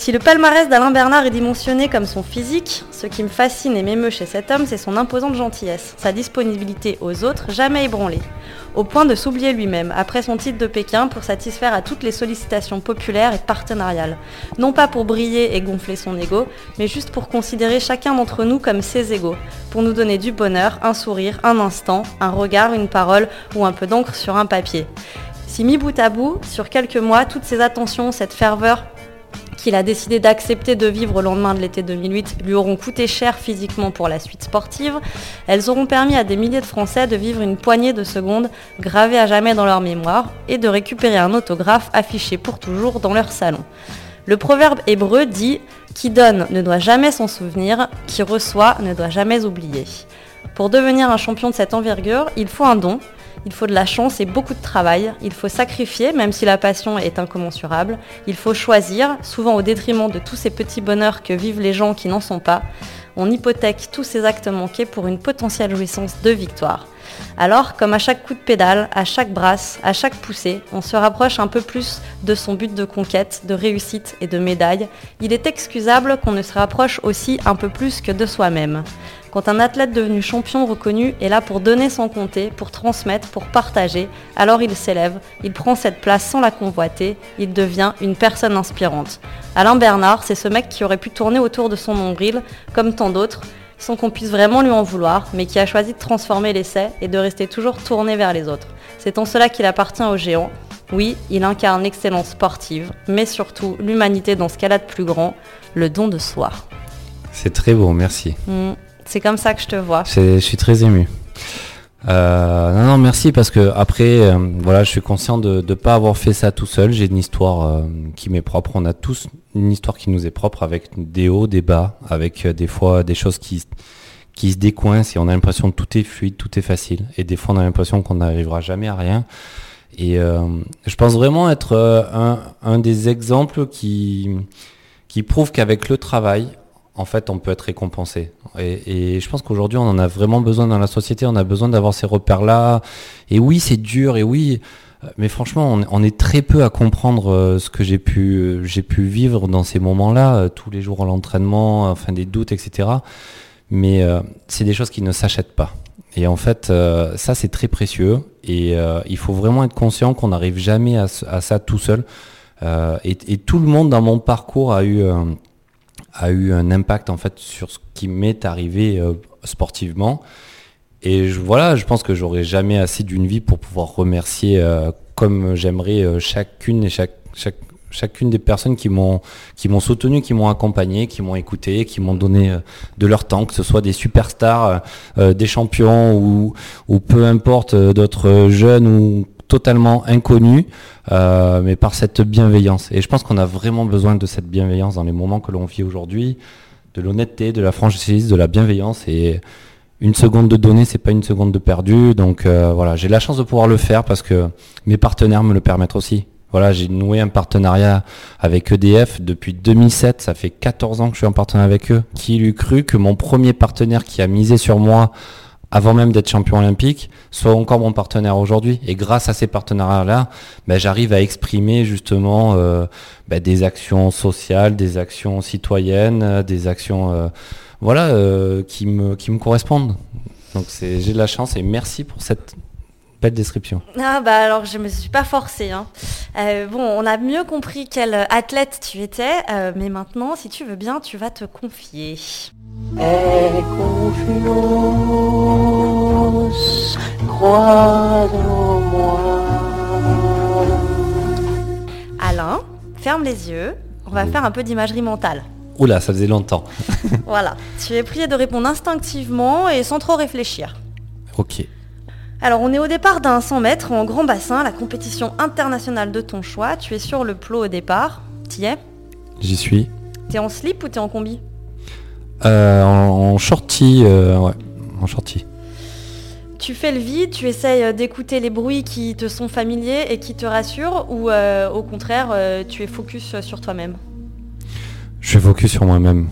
Si le palmarès d'Alain Bernard est dimensionné comme son physique, ce qui me fascine et m'émeut chez cet homme, c'est son imposante gentillesse, sa disponibilité aux autres jamais ébranlée au point de s'oublier lui-même après son titre de Pékin pour satisfaire à toutes les sollicitations populaires et partenariales. Non pas pour briller et gonfler son ego, mais juste pour considérer chacun d'entre nous comme ses égaux, pour nous donner du bonheur, un sourire, un instant, un regard, une parole ou un peu d'encre sur un papier. Si mis bout à bout, sur quelques mois, toutes ces attentions, cette ferveur qu'il a décidé d'accepter de vivre au lendemain de l'été 2008 lui auront coûté cher physiquement pour la suite sportive, elles auront permis à des milliers de Français de vivre une poignée de secondes gravées à jamais dans leur mémoire et de récupérer un autographe affiché pour toujours dans leur salon. Le proverbe hébreu dit Qui donne ne doit jamais s'en souvenir, qui reçoit ne doit jamais oublier. Pour devenir un champion de cette envergure, il faut un don, il faut de la chance et beaucoup de travail. Il faut sacrifier, même si la passion est incommensurable. Il faut choisir, souvent au détriment de tous ces petits bonheurs que vivent les gens qui n'en sont pas. On hypothèque tous ces actes manqués pour une potentielle jouissance de victoire. Alors, comme à chaque coup de pédale, à chaque brasse, à chaque poussée, on se rapproche un peu plus de son but de conquête, de réussite et de médaille, il est excusable qu'on ne se rapproche aussi un peu plus que de soi-même. Quand un athlète devenu champion reconnu est là pour donner sans compter, pour transmettre, pour partager, alors il s'élève, il prend cette place sans la convoiter, il devient une personne inspirante. Alain Bernard, c'est ce mec qui aurait pu tourner autour de son nombril, comme tant d'autres, sans qu'on puisse vraiment lui en vouloir, mais qui a choisi de transformer l'essai et de rester toujours tourné vers les autres. C'est en cela qu'il appartient aux géants. Oui, il incarne l'excellence sportive, mais surtout l'humanité dans ce qu'elle a de plus grand, le don de soi. C'est très beau, merci. Mm, c'est comme ça que je te vois. Je suis très ému. Euh, non, non, merci parce que après, euh, voilà, je suis conscient de ne pas avoir fait ça tout seul. J'ai une histoire euh, qui m'est propre. On a tous une histoire qui nous est propre avec des hauts, des bas, avec des fois des choses qui qui se décoincent et on a l'impression que tout est fluide, tout est facile. Et des fois, on a l'impression qu'on n'arrivera jamais à rien. Et je pense vraiment être un, un des exemples qui qui prouve qu'avec le travail, en fait, on peut être récompensé. Et, je pense qu'aujourd'hui, on en a vraiment besoin dans la société. On a besoin d'avoir ces repères-là. Et oui, c'est dur. Et oui, mais franchement, on, est très peu à comprendre euh, ce que j'ai pu, euh, j'ai pu vivre dans ces moments-là, euh, tous les jours à l'entraînement, enfin des doutes, etc. Mais c'est des choses qui ne s'achètent pas. Et en fait, ça, c'est très précieux. Et il faut vraiment être conscient qu'on n'arrive jamais à, ça tout seul. Et, et tout le monde dans mon parcours a eu, a eu un impact en fait sur ce qui m'est arrivé euh, sportivement. Et voilà, je pense que j'aurai jamais assez d'une vie pour pouvoir remercier euh, comme j'aimerais euh, chacune et chacune des personnes qui m'ont qui m'ont soutenu, qui m'ont accompagné, qui m'ont écouté, qui m'ont donné de leur temps, que ce soit des superstars, des champions ou, ou peu importe d'autres jeunes ou totalement inconnus, euh, mais par cette bienveillance. Et je pense qu'on a vraiment besoin de cette bienveillance dans les moments que l'on vit aujourd'hui, de l'honnêteté, de la franchise, de la bienveillance et une seconde de données, c'est pas une seconde de perdu. Donc euh, voilà, j'ai la chance de pouvoir le faire parce que mes partenaires me le permettent aussi. Voilà, j'ai noué un partenariat avec EDF depuis 2007. Ça fait 14 ans que je suis en partenariat avec eux. Qui l'eût cru que mon premier partenaire qui a misé sur moi avant même d'être champion olympique, soit encore mon partenaire aujourd'hui. Et grâce à ces partenariats-là, ben, j'arrive à exprimer justement euh, ben, des actions sociales, des actions citoyennes, euh, des actions euh, voilà, qui, me, qui me correspondent. Donc j'ai de la chance et merci pour cette belle description. Ah bah alors je me suis pas forcée. hein. Bon, on a mieux compris quel athlète tu étais, mais maintenant, si tu veux bien, tu vas te confier. Aie confiance, crois en moi. Alain, ferme les yeux. On va faire un peu d'imagerie mentale. Oula, ça faisait longtemps. Voilà. Tu es prié de répondre instinctivement et sans trop réfléchir. ok. Alors, on est au départ d'un 100 mètres en grand bassin, la compétition internationale de ton choix. Tu es sur le plot au départ. T'y es? J'y suis. T'es en slip ou t'es en combi? Euh, en, en shorty, euh, ouais, en shorty. Tu fais le vide, tu essayes euh, d'écouter les bruits qui te sont familiers et qui te rassurent ou euh, au contraire tu es focus sur toi-même? Je suis focus sur moi-même.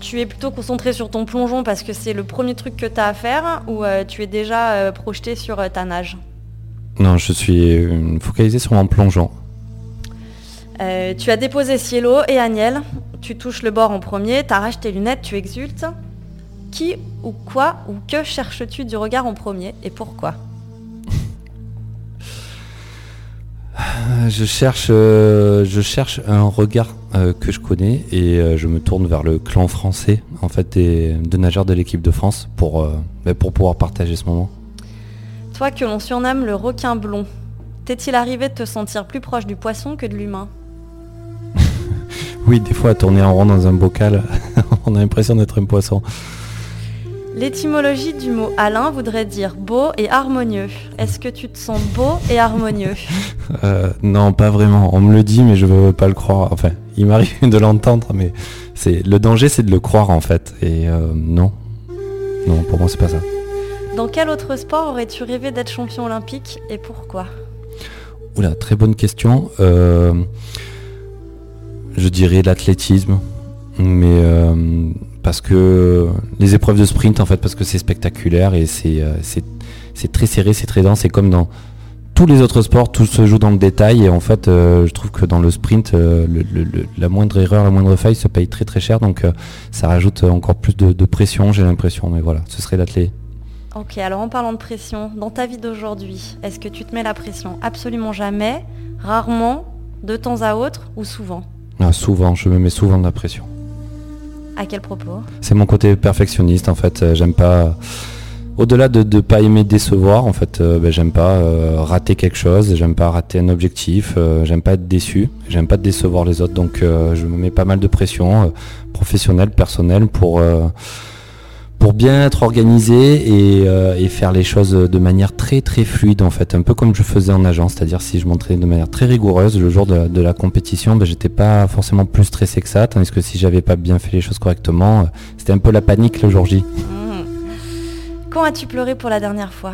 Tu es plutôt concentré sur ton plongeon parce que c'est le premier truc que tu as à faire ou tu es déjà projeté sur ta nage? Non, je suis focalisé sur mon plongeon. Tu as déposé Cielo et Agnel, tu touches le bord en premier, t'arraches tes lunettes, tu exultes. Qui ou quoi ou que cherches-tu du regard en premier et pourquoi? Je cherche, euh, je cherche un regard euh, que je connais et euh, je me tourne vers le clan français, en fait, des, de nageurs de l'équipe de France pour, bah, pour pouvoir partager ce moment. Toi que l'on surnomme le requin blond, t'est-il arrivé de te sentir plus proche du poisson que de l'humain? Oui, des fois, à tourner en rond dans un bocal, on a l'impression d'être un poisson. L'étymologie du mot Alain voudrait dire beau et harmonieux. Est-ce que tu te sens beau et harmonieux? Euh, non, pas vraiment. On me le dit, mais je veux pas le croire. Enfin, il m'arrive de l'entendre, mais c'est le danger, c'est de le croire en fait. Et euh, non, non, pour moi, c'est pas ça. Dans quel autre sport aurais-tu rêvé d'être champion olympique et pourquoi? Oula, très bonne question. Euh, je dirais l'athlétisme, mais euh, parce que les épreuves de sprint, en fait, parce que c'est spectaculaire et c'est euh, c'est très serré, c'est très dense. C'est comme dans tous les autres sports, tout se joue dans le détail. Et en fait, euh, je trouve que dans le sprint, la moindre erreur, la moindre faille se paye très très cher. Donc ça rajoute encore plus de, de pression, j'ai l'impression. Mais voilà, ce serait l'athlète. Ok, alors en parlant de pression, dans ta vie d'aujourd'hui, est-ce que tu te mets la pression? Absolument jamais, rarement, de temps à autre ou souvent? Ah, souvent, je me mets souvent de la pression. À quel propos? C'est mon côté perfectionniste en fait. Euh, J'aime pas. Au-delà de ne pas aimer décevoir, en fait, euh, ben, j'aime pas euh, rater quelque chose, j'aime pas rater un objectif, euh, j'aime pas être déçu, j'aime pas décevoir les autres, donc euh, je me mets pas mal de pression euh, professionnelle, personnelle pour euh, pour bien être organisé et, euh, et faire les choses de manière très très fluide en fait, un peu comme je faisais en agence, c'est-à-dire si je m'entraînais de manière très rigoureuse le jour de, de la compétition, ben, j'étais pas forcément plus stressé que ça, tandis que si j'avais pas bien fait les choses correctement, euh, c'était un peu la panique le jour J. Mhm. Quand as-tu pleuré pour la dernière fois?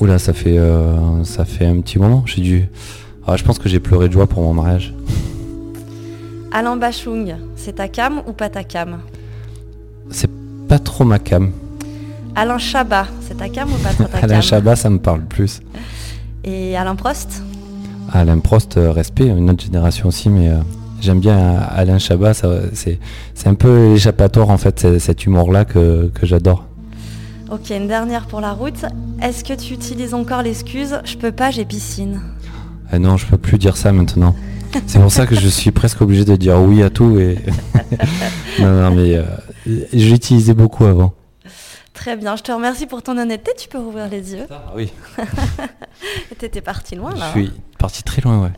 Oula, ça fait euh, ça fait un petit moment, j'ai dû. Ah, je pense que j'ai pleuré de joie pour mon mariage. Alain Bachung, c'est ta cam ou pas ta cam? C'est pas trop ma cam. Alain Chabat, c'est ta cam ou pas trop ta Alain cam Chabat, ça me parle plus. Et Alain Prost? Alain Prost, euh, respect, une autre génération aussi, mais euh, j'aime bien euh, Alain Chabat, c'est, un peu échappatoire en fait, cet humour-là que, que j'adore. Ok, une dernière pour la route. Est-ce que tu utilises encore l'excuse je peux pas, j'ai piscine Ah non, je peux plus dire ça maintenant. C'est pour ça que je suis presque obligé de dire oui à tout. Et non, non, mais euh, je l'utilisais beaucoup avant. Très bien, je te remercie pour ton honnêteté, tu peux rouvrir les yeux. oui. T'étais parti loin Je là. hein. suis parti très loin, ouais.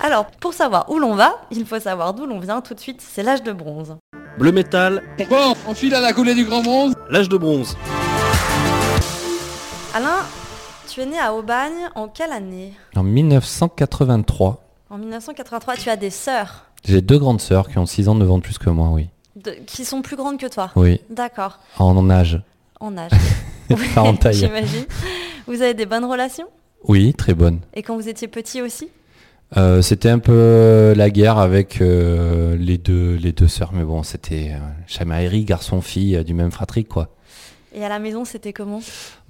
Alors, pour savoir où l'on va, il faut savoir d'où l'on vient tout de suite, c'est l'âge de bronze. Bleu métal, Bon, on file à la coulée du grand bronze? l'âge de bronze. Alain, tu es né à Aubagne en quelle année? En 1983, En 1983, tu as des sœurs j'ai deux grandes sœurs qui ont 6 ans de vent de plus que moi, oui. De- qui sont plus grandes que toi. Oui, D'accord, en âge. en âge. En taille. J'imagine. Vous avez des bonnes relations? Oui, très bonne. Et quand vous étiez petit aussi? Euh, c'était un peu la guerre avec euh, les deux les deux sœurs, mais bon, c'était euh, chamaillerie, garçon-fille du même fratrie, quoi. Et à la maison, c'était comment?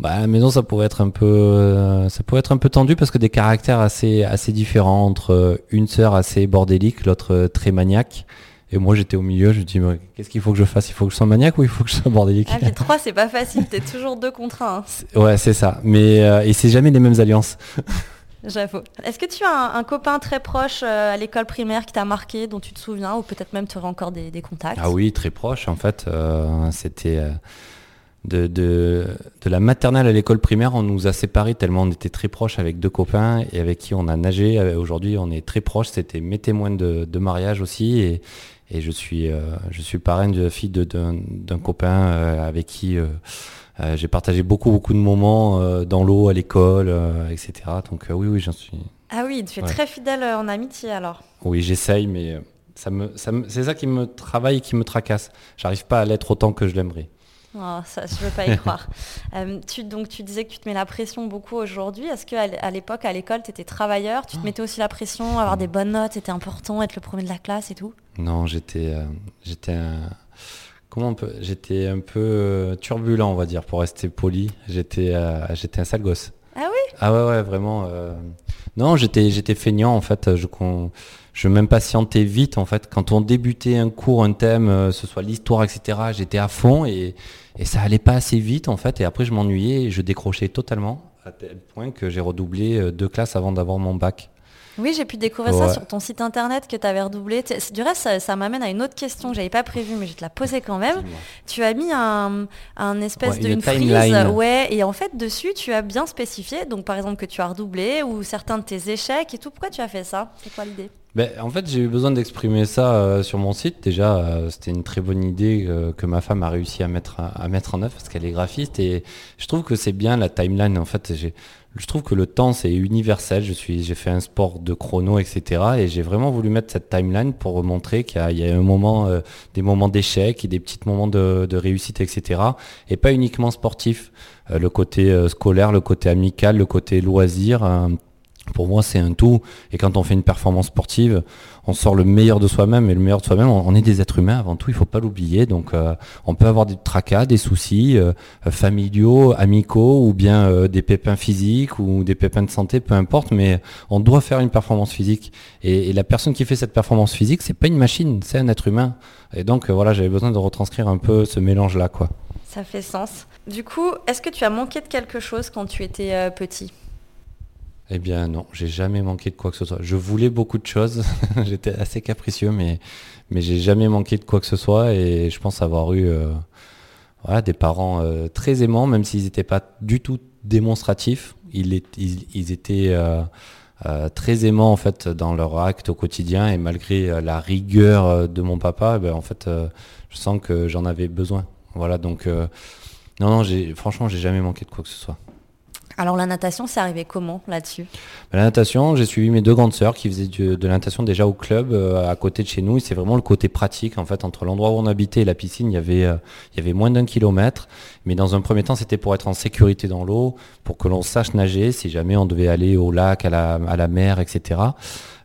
Bah, à la maison, ça pouvait être un peu, euh, ça pouvait être un peu tendu parce que des caractères assez assez différents entre euh, une sœur assez bordélique, l'autre euh, très maniaque. Et moi, j'étais au milieu. Je me dis, qu'est-ce qu'il faut que je fasse? Il faut que je sois maniaque ou il faut que je sois bordélique? Ah, puis trois, c'est pas facile. T'es toujours deux contre un. hein. Ouais, c'est ça. Mais euh, et c'est jamais les mêmes alliances. J'avoue. Est-ce que tu as un, un copain très proche euh, à l'école primaire qui t'a marqué, dont tu te souviens, ou peut-être même tu aurais encore des, des contacts? Ah oui, très proche en fait. Euh, C'était euh, de, de, de la maternelle à l'école primaire, on nous a séparés tellement on était très proches avec deux copains et avec qui on a nagé. Aujourd'hui, on est très proches. C'était mes témoins de, de mariage aussi. Et, et je suis, euh, je suis parrain de la fille d'un copain euh, avec qui euh, j'ai partagé beaucoup, beaucoup de moments dans l'eau, à l'école, etc. Donc oui, oui, j'en suis. Ah oui, tu es Ouais. très fidèle en amitié alors. Oui, j'essaye, mais ça me, ça me- c'est ça qui me travaille et qui me tracasse. J'arrive pas à l'être autant que je l'aimerais. Oh, ça, je veux pas y croire. Euh, tu, donc tu disais que tu te mets la pression beaucoup aujourd'hui. Est-ce qu'à l'époque, à l'école, tu étais travailleur? Tu te mettais aussi la pression, avoir des bonnes notes, c'était important, être le premier de la classe et tout? Non, j'étais, euh, j'étais un, comment on peut, j'étais un peu euh, turbulent, on va dire, pour rester poli. J'étais, j'étais un sale gosse. Ah oui? Ah ouais, ouais, vraiment. Non, j'étais, j'étais feignant en fait. Je, je m'impatientais vite en fait. Quand on débutait un cours, un thème, euh, ce soit l'histoire, etc. J'étais à fond et, et ça allait pas assez vite en fait. Et après, je m'ennuyais et je décrochais totalement à tel point que j'ai redoublé euh, deux classes avant d'avoir mon bac. Oui, j'ai pu découvrir ça sur ton site internet que tu avais redoublé. Du reste, ça, ça m'amène à une autre question que j'avais pas prévue, mais je vais te la poser quand même. Tu as mis un, un espèce Ouais, de une une frise, ouais, et en fait dessus tu as bien spécifié, donc par exemple que tu as redoublé ou certains de tes échecs et tout. Pourquoi tu as fait ça? C'est quoi l'idée? Ben, en fait, j'ai eu besoin d'exprimer ça euh, sur mon site. Déjà, euh, c'était une très bonne idée euh, que ma femme a réussi à mettre, à, à mettre en œuvre parce qu'elle est graphiste et je trouve que c'est bien la timeline. En fait, j'ai- je trouve que le temps c'est universel. Je suis, j'ai fait un sport de chrono, etc. Et j'ai vraiment voulu mettre cette timeline pour montrer qu'il y a, un moment, euh, des moments d'échec et des petits moments de, de réussite, etc. Et pas uniquement sportif. Euh, le côté euh, scolaire, le côté amical, le côté loisir. Pour moi, c'est un tout. Et quand on fait une performance sportive, on sort le meilleur de soi-même. Et le meilleur de soi-même, on est des êtres humains avant tout, il faut pas l'oublier. Donc, euh, on peut avoir des tracas, des soucis euh, euh, familiaux, amicaux, ou bien des pépins physiques ou des pépins de santé, peu importe. Mais on doit faire une performance physique. Et, la personne qui fait cette performance physique, c'est pas une machine, c'est un être humain. Et donc, voilà, j'avais besoin de retranscrire un peu ce mélange-là. Ça fait sens. Du coup, est-ce que tu as manqué de quelque chose quand tu étais petit? Eh bien non, j'ai jamais manqué de quoi que ce soit. Je voulais beaucoup de choses, j'étais assez capricieux, mais, mais j'ai jamais manqué de quoi que ce soit et je pense avoir eu euh, des parents euh, très aimants, même s'ils n'étaient pas du tout démonstratifs. Ils, étaient euh, très aimants en fait dans leur acte au quotidien et malgré la rigueur de mon papa, eh ben, en fait, je sens que j'en avais besoin. Voilà, donc non, non, franchement, j'ai jamais manqué de quoi que ce soit. Alors la natation, c'est arrivé comment là-dessus? Bah, La natation, j'ai suivi mes deux grandes sœurs qui faisaient de la natation déjà au club euh, à côté de chez nous. Et c'est vraiment le côté pratique. En fait, entre l'endroit où on habitait et la piscine, il y avait, euh, il y avait moins d'un kilomètre. Mais dans un premier temps, c'était pour être en sécurité dans l'eau, pour que l'on sache nager si jamais on devait aller au lac, à la, à la mer, etc.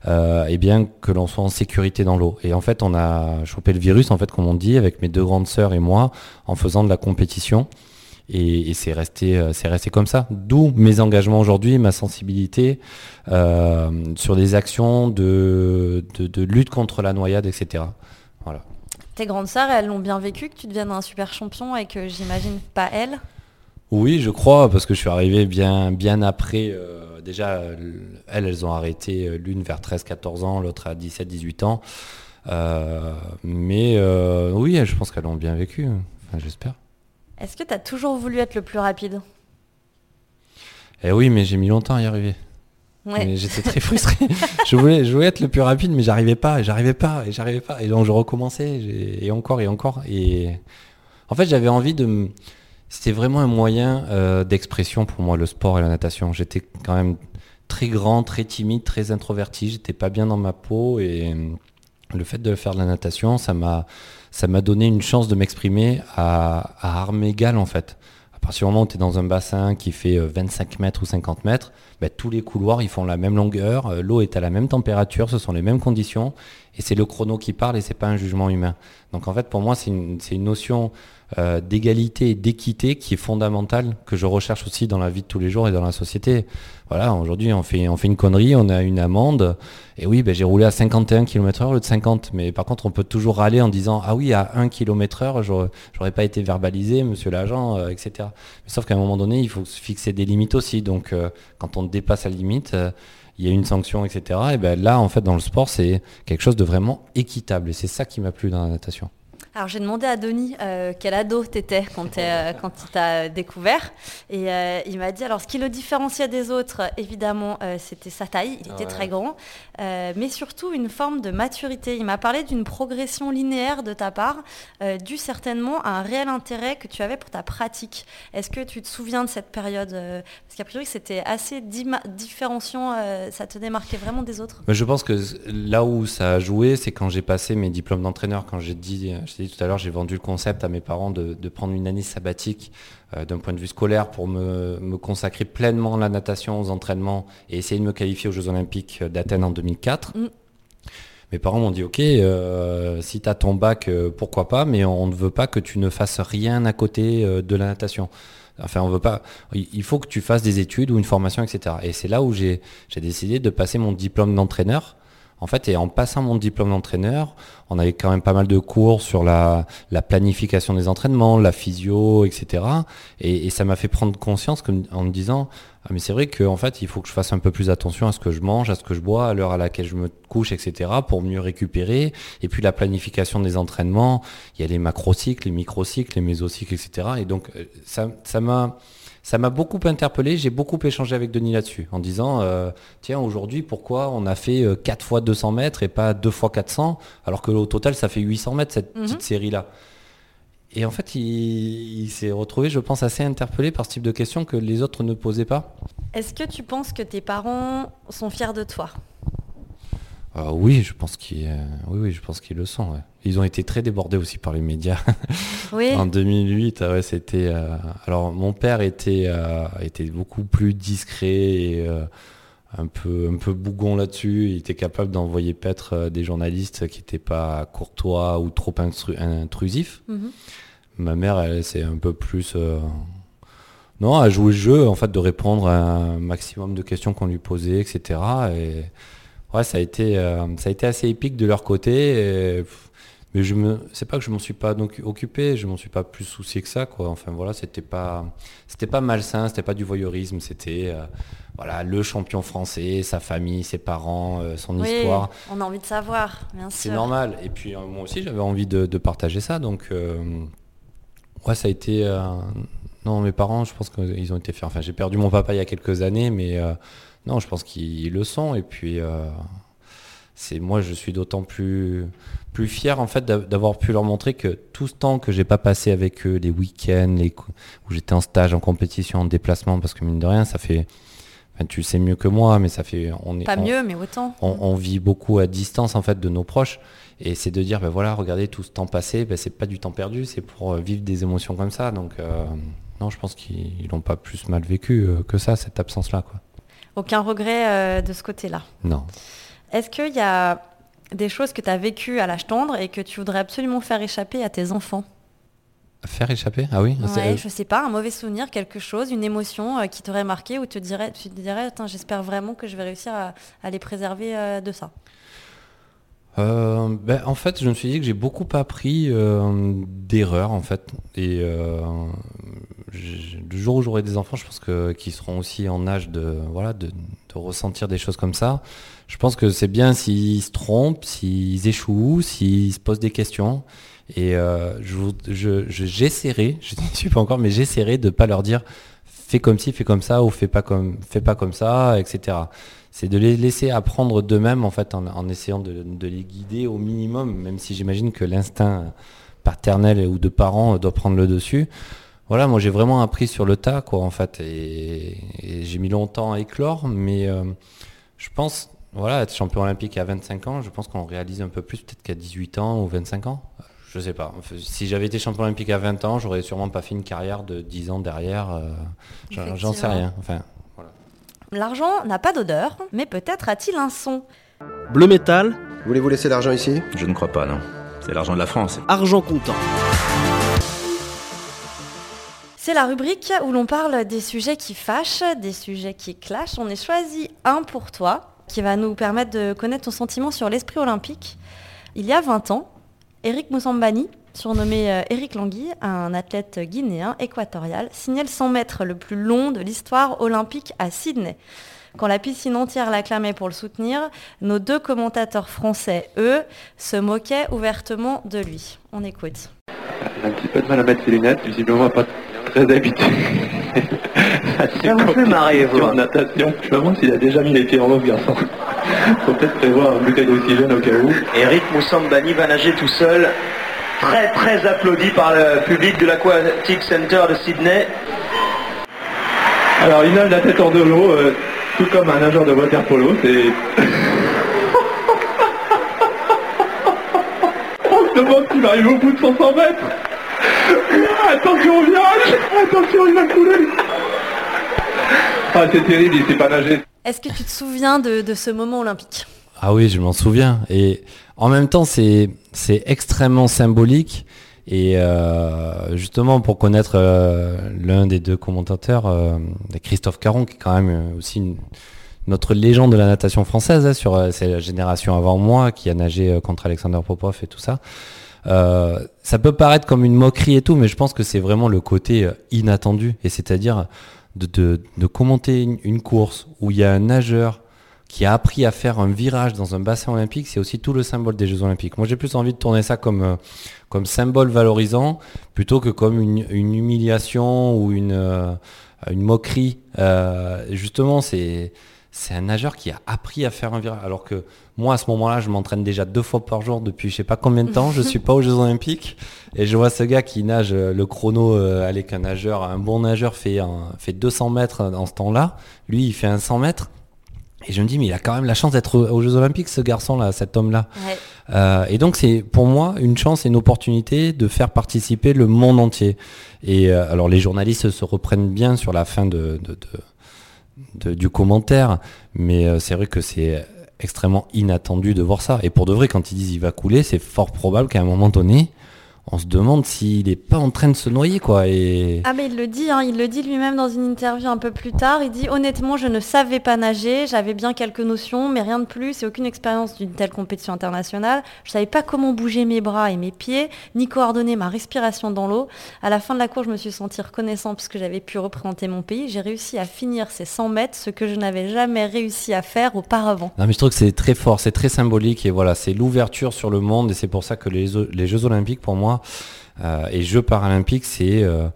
Euh, et bien que l'on soit en sécurité dans l'eau. Et en fait, on a chopé le virus, en fait, comme on dit, avec mes deux grandes sœurs et moi, en faisant de la compétition. Et, et c'est resté, euh, c'est resté comme ça. D'où mes engagements aujourd'hui, ma sensibilité euh, sur des actions de, de, de lutte contre la noyade, etc. Voilà. Tes grandes sœurs, elles l'ont bien vécu que tu deviennes un super champion et que j'imagine pas elles? Oui, je crois, parce que je suis arrivé bien, bien après. euh, déjà, elles, elles ont arrêté l'une vers 13-14 ans, l'autre à 17-18 ans. Euh, mais euh, oui, je pense qu'elles l'ont bien vécu. Enfin, J'espère. Est-ce que tu as toujours voulu être le plus rapide? Eh oui, mais j'ai mis longtemps à y arriver. Ouais. J'étais très frustré. je, voulais, je voulais être le plus rapide, mais j'arrivais pas, j'arrivais pas, et j'arrivais pas. Et donc je recommençais, et encore, et encore. Et en fait, j'avais envie de. C'était vraiment un moyen euh, d'expression pour moi, le sport et la natation. J'étais quand même très grand, très timide, très introverti. J'étais pas bien dans ma peau, et le fait de faire de la natation, ça m'a, ça m'a donné une chance de m'exprimer à, à armes égales en fait. À partir du moment où tu es dans un bassin qui fait 25 mètres ou 50 mètres, ben, tous les couloirs ils font la même longueur, l'eau est à la même température, ce sont les mêmes conditions, et c'est le chrono qui parle et c'est pas un jugement humain. Donc en fait pour moi c'est une, une, notion euh, d'égalité et d'équité qui est fondamentale, que je recherche aussi dans la vie de tous les jours et dans la société. Voilà, aujourd'hui on fait, on fait une connerie, on a une amende, et oui, ben, j'ai roulé à 51 km heure au lieu de 50, mais par contre on peut toujours râler en disant ah oui à 1 km heure j'aurais pas été verbalisé, monsieur l'agent, euh, etc. Mais sauf qu'à un moment donné il faut se fixer des limites aussi, donc euh, quand on dépasse la limite, il y a une sanction, etc. Et ben là, en fait, dans le sport, c'est quelque chose de vraiment équitable. Et c'est ça qui m'a plu dans la natation. Alors j'ai demandé à Denis euh, quel ado t'étais quand, euh, quand il t'a découvert et euh, il m'a dit alors ce qui le différenciait des autres évidemment c'était sa taille, il était très grand, mais surtout une forme de maturité. Il m'a parlé d'une progression linéaire de ta part, due certainement à un réel intérêt que tu avais pour ta pratique. Est-ce que tu te souviens de cette période Parce qu'a priori c'était assez différenciant, ça te démarquait vraiment des autres? je pense que là où ça a joué, c'est quand j'ai passé mes diplômes d'entraîneur, quand j'ai dit tout à l'heure, j'ai vendu le concept à mes parents de, prendre une année sabbatique euh, d'un point de vue scolaire pour me, consacrer pleinement à la natation, aux entraînements et essayer de me qualifier aux Jeux Olympiques d'Athènes en 2004. Mm. Mes parents m'ont dit ok, euh, si tu as ton bac, euh, pourquoi pas, mais on, ne veut pas que tu ne fasses rien à côté de la natation. Enfin, on veut pas. Il faut que tu fasses des études ou une formation, etc. Et c'est là où j'ai décidé de passer mon diplôme d'entraîneur en fait, et en passant mon diplôme d'entraîneur, on avait quand même pas mal de cours sur la, planification des entraînements, la physio, etc. Et, ça m'a fait prendre conscience en me disant, ah mais c'est vrai qu'en fait, il faut que je fasse un peu plus attention à ce que je mange, à ce que je bois, à l'heure à laquelle je me couche, etc. pour mieux récupérer. Et puis la planification des entraînements, il y a les macrocycles, les microcycles, les mésocycles, etc. Et donc, euh, ça m'a m'a beaucoup interpellé. J'ai beaucoup échangé avec Denis là-dessus en disant euh, tiens, aujourd'hui, pourquoi on a fait 4 euh, fois 200 mètres et pas 2 fois 400 alors que au total, ça fait 800 mètres cette mhm. petite série-là Et en fait, il, s'est retrouvé, je pense, assez interpellé par ce type de questions que les autres ne posaient pas. Est-ce que tu penses que tes parents sont fiers de toi? Euh, oui, je pense qu'ils oui, oui, je pense qu'ils le sont. Ils ont été très débordés aussi par les médias. Oui. en 2008, ah ouais, c'était. Euh, alors, mon père était, euh, était beaucoup plus discret et un peu, un peu bougon là-dessus. Il était capable d'envoyer paître des journalistes qui n'étaient pas courtois ou trop intrusifs. Mhm. Ma mère, elle, c'est un peu plus. non, à jouer le jeu, en fait, de répondre à un maximum de questions qu'on lui posait, etc. Et ouais, ça a été, euh, ça a été assez épique de leur côté. mais je me, c'est pas que je m'en suis pas donc occupé, je m'en suis pas plus soucié que ça, quoi. Enfin voilà, c'était pas, c'était pas malsain, c'était pas du voyeurisme, c'était euh, voilà le champion français, sa famille, ses parents, euh, son oui, histoire. On a envie de savoir, bien sûr. C'est normal. Et puis moi aussi, j'avais envie de, de, partager ça, donc ouais, ça a été. non, mes parents, je pense qu'ils ont été faits. Enfin, j'ai perdu mon papa il y a quelques années, mais non, je pense qu'ils le sont. Et puis, euh, c'est moi, je suis d'autant plus, plus fier en fait d'avoir pu leur montrer que tout ce temps que j'ai pas passé avec eux, les week-ends, les, où j'étais en stage, en compétition, en déplacement, parce que mine de rien, ça fait. tu sais mieux que moi, mais ça fait. On est, pas mieux, mais autant. On, vit beaucoup à distance en fait de nos proches. Et c'est de dire, ben voilà, regardez tout ce temps passé, ben, c'est pas du temps perdu, c'est pour euh, vivre des émotions comme ça. Donc, euh, non, je pense qu'ils n'ont pas plus mal vécu que ça, cette absence-là. Quoi. Aucun regret euh, de ce côté-là. Non. Est-ce qu'il y a des choses que tu as vécues à l'âge tendre et que tu voudrais absolument faire échapper à tes enfants? Faire échapper? Ah oui ouais, Je sais pas, un mauvais souvenir, quelque chose, une émotion euh, qui t'aurait marqué ou te dirais, tu te dirais, j'espère vraiment que je vais réussir à, les préserver euh, de ça? Ben, en fait, je me suis dit que j'ai beaucoup appris d'erreurs en fait, et le jour où j'aurai des enfants, je pense que qu'ils seront aussi en âge de voilà de, ressentir des choses comme ça. Je pense que c'est bien s'ils se trompent, s'ils échouent, s'ils se posent des questions. Et euh, je, j'essaierai, je ne suis pas encore, mais j'essaierai de pas leur dire fais comme ci, fais comme ça ou fais pas comme fais pas comme ça, etc. C'est de les laisser apprendre d'eux-mêmes en fait en, essayant de, de, les guider au minimum, même si j'imagine que l'instinct paternel ou de parents doit prendre le dessus voilà, moi j'ai vraiment appris sur le tas, quoi, en fait, et, j'ai mis longtemps à éclore, mais euh, je pense, voilà, être champion olympique à 25 ans, je pense qu'on réalise un peu plus peut-être qu'à 18 ans ou 25 ans. je sais pas. Si j'avais été champion olympique à 20 ans, j'aurais sûrement pas fait une carrière de 10 ans derrière. euh, j'en- sais rien. Enfin, L'argent n'a pas d'odeur, mais peut-être a-t-il un son. Bleu métal, Voulez-vous laisser l'argent ici? Je ne crois pas, non. C'est l'argent de la France. argent comptant. C'est la rubrique où l'on parle des sujets qui fâchent, des sujets qui clashent. On a choisi un pour toi qui va nous permettre de connaître ton sentiment sur l'esprit olympique. Il y a 20 ans, Eric Moussambani, surnommé euh, Eric Langui, un athlète guinéen équatorial, signait le 100 mètres le plus long de l'histoire olympique à Sydney. Quand la piscine entière l'acclamait pour le soutenir, nos deux commentateurs français, eux, se moquaient ouvertement de lui. On écoute. Il a un petit peu de mal à mettre ses lunettes, visiblement pas très habitué. Ça vous fait marrer, vous. En natation. Je me demande s'il a déjà mis les pieds en eau, ce garçon. Faut peut-être prévoir une bouteille d'oxygène au cas où. Eric Moussambani va nager tout seul, très très applaudi par le public de l'Aquatic Center de Sydney. Alors il nage la tête hors de l'eau, euh, tout comme un nageur de water polo, c'est... On se demande s'il arrive au bout de son 100 mètres. Attention au virage Attention, il va couler Ah, c'est terrible, il sait pas nager. Est-ce que tu te souviens de, de ce moment olympique? Ah oui, je m'en souviens. Et en même temps, c'est c'est extrêmement symbolique. Et euh, justement, pour connaître euh, l'un des deux commentateurs, euh, Christophe Caron, qui est quand même euh, aussi une- notre légende de la natation française, hein, sur euh, c'est la génération avant moi, qui a nagé contre Alexander Popov et tout ça. Ça peut paraître comme une moquerie et tout, mais je pense que c'est vraiment le côté inattendu. Et c'est-à-dire de, de- de commenter une, une course où il y a un nageur qui a appris à faire un virage dans un bassin olympique, c'est aussi tout le symbole des Jeux olympiques. Moi, j'ai plus envie de tourner ça comme, comme symbole valorisant plutôt que comme une, humiliation ou une, euh, moquerie. Euh, justement, c'est c'est un nageur qui a appris à faire un virage. Alors que moi, à ce moment-là, je m'entraîne déjà deux fois par jour depuis je sais pas combien de temps. Je suis pas aux Jeux Olympiques. Et je vois ce gars qui nage euh, le chrono avec un nageur, un bon nageur fait, fait 200 mètres dans ce temps-là. Lui, il fait un 100 mètres. Et je me dis, mais il a quand même la chance d'être aux Jeux Olympiques, ce garçon-là, cet homme-là. Euh, et donc, c'est pour moi une chance et une opportunité de faire participer le monde entier. Et euh, alors, les journalistes se reprennent bien sur la fin de, du commentaire, mais euh, c'est vrai que c'est extrêmement inattendu de voir ça. Et pour de vrai, quand ils disent il va couler, c'est fort probable qu'à un moment donné, on se demande s'il n'est pas en train de se noyer, quoi. Et Ah mais il le dit, hein, il le dit lui-même dans une interview un peu plus tard. Il dit honnêtement je ne savais pas nager, j'avais bien quelques notions, mais rien de plus et aucune expérience d'une telle compétition internationale. Je savais pas comment bouger mes bras et mes pieds, ni coordonner ma respiration dans l'eau. À la fin de la course, je me suis senti reconnaissant parce que j'avais pu représenter mon pays. J'ai réussi à finir ces 100 mètres, ce que je n'avais jamais réussi à faire auparavant. Non mais je trouve que c'est très fort, c'est très symbolique et voilà, c'est l'ouverture sur le monde et c'est pour ça que les, les Jeux Olympiques pour moi et Jeux Paralympiques c'est euh,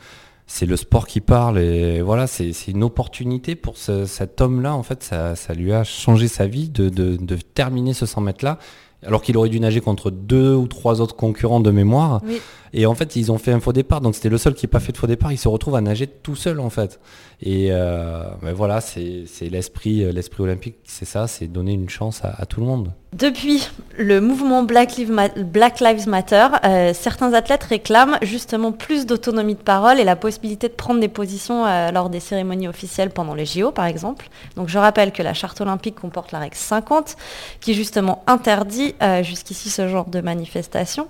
c'est le sport qui parle et voilà, c'est une opportunité pour ce- cet homme-là en fait, ça, ça lui a changé sa vie de, de, de terminer ce 100 mètres là alors qu'il aurait dû nager contre deux ou trois autres concurrents de mémoire. Oui. Et en fait, ils ont fait un faux départ, donc c'était le seul qui n'a pas fait de faux départ. Il se retrouve à nager tout seul en fait. Et euh, ben voilà, c'est euh, l'esprit olympique, c'est ça, c'est donner une chance à, tout le monde. Depuis le mouvement Black Lives, Matter, euh, certains athlètes réclament justement plus d'autonomie de parole et la possibilité de prendre des positions lors des cérémonies officielles pendant les JO par exemple. Donc je rappelle que la charte olympique comporte la règle 50 qui justement interdit jusqu'ici ce genre de manifestation.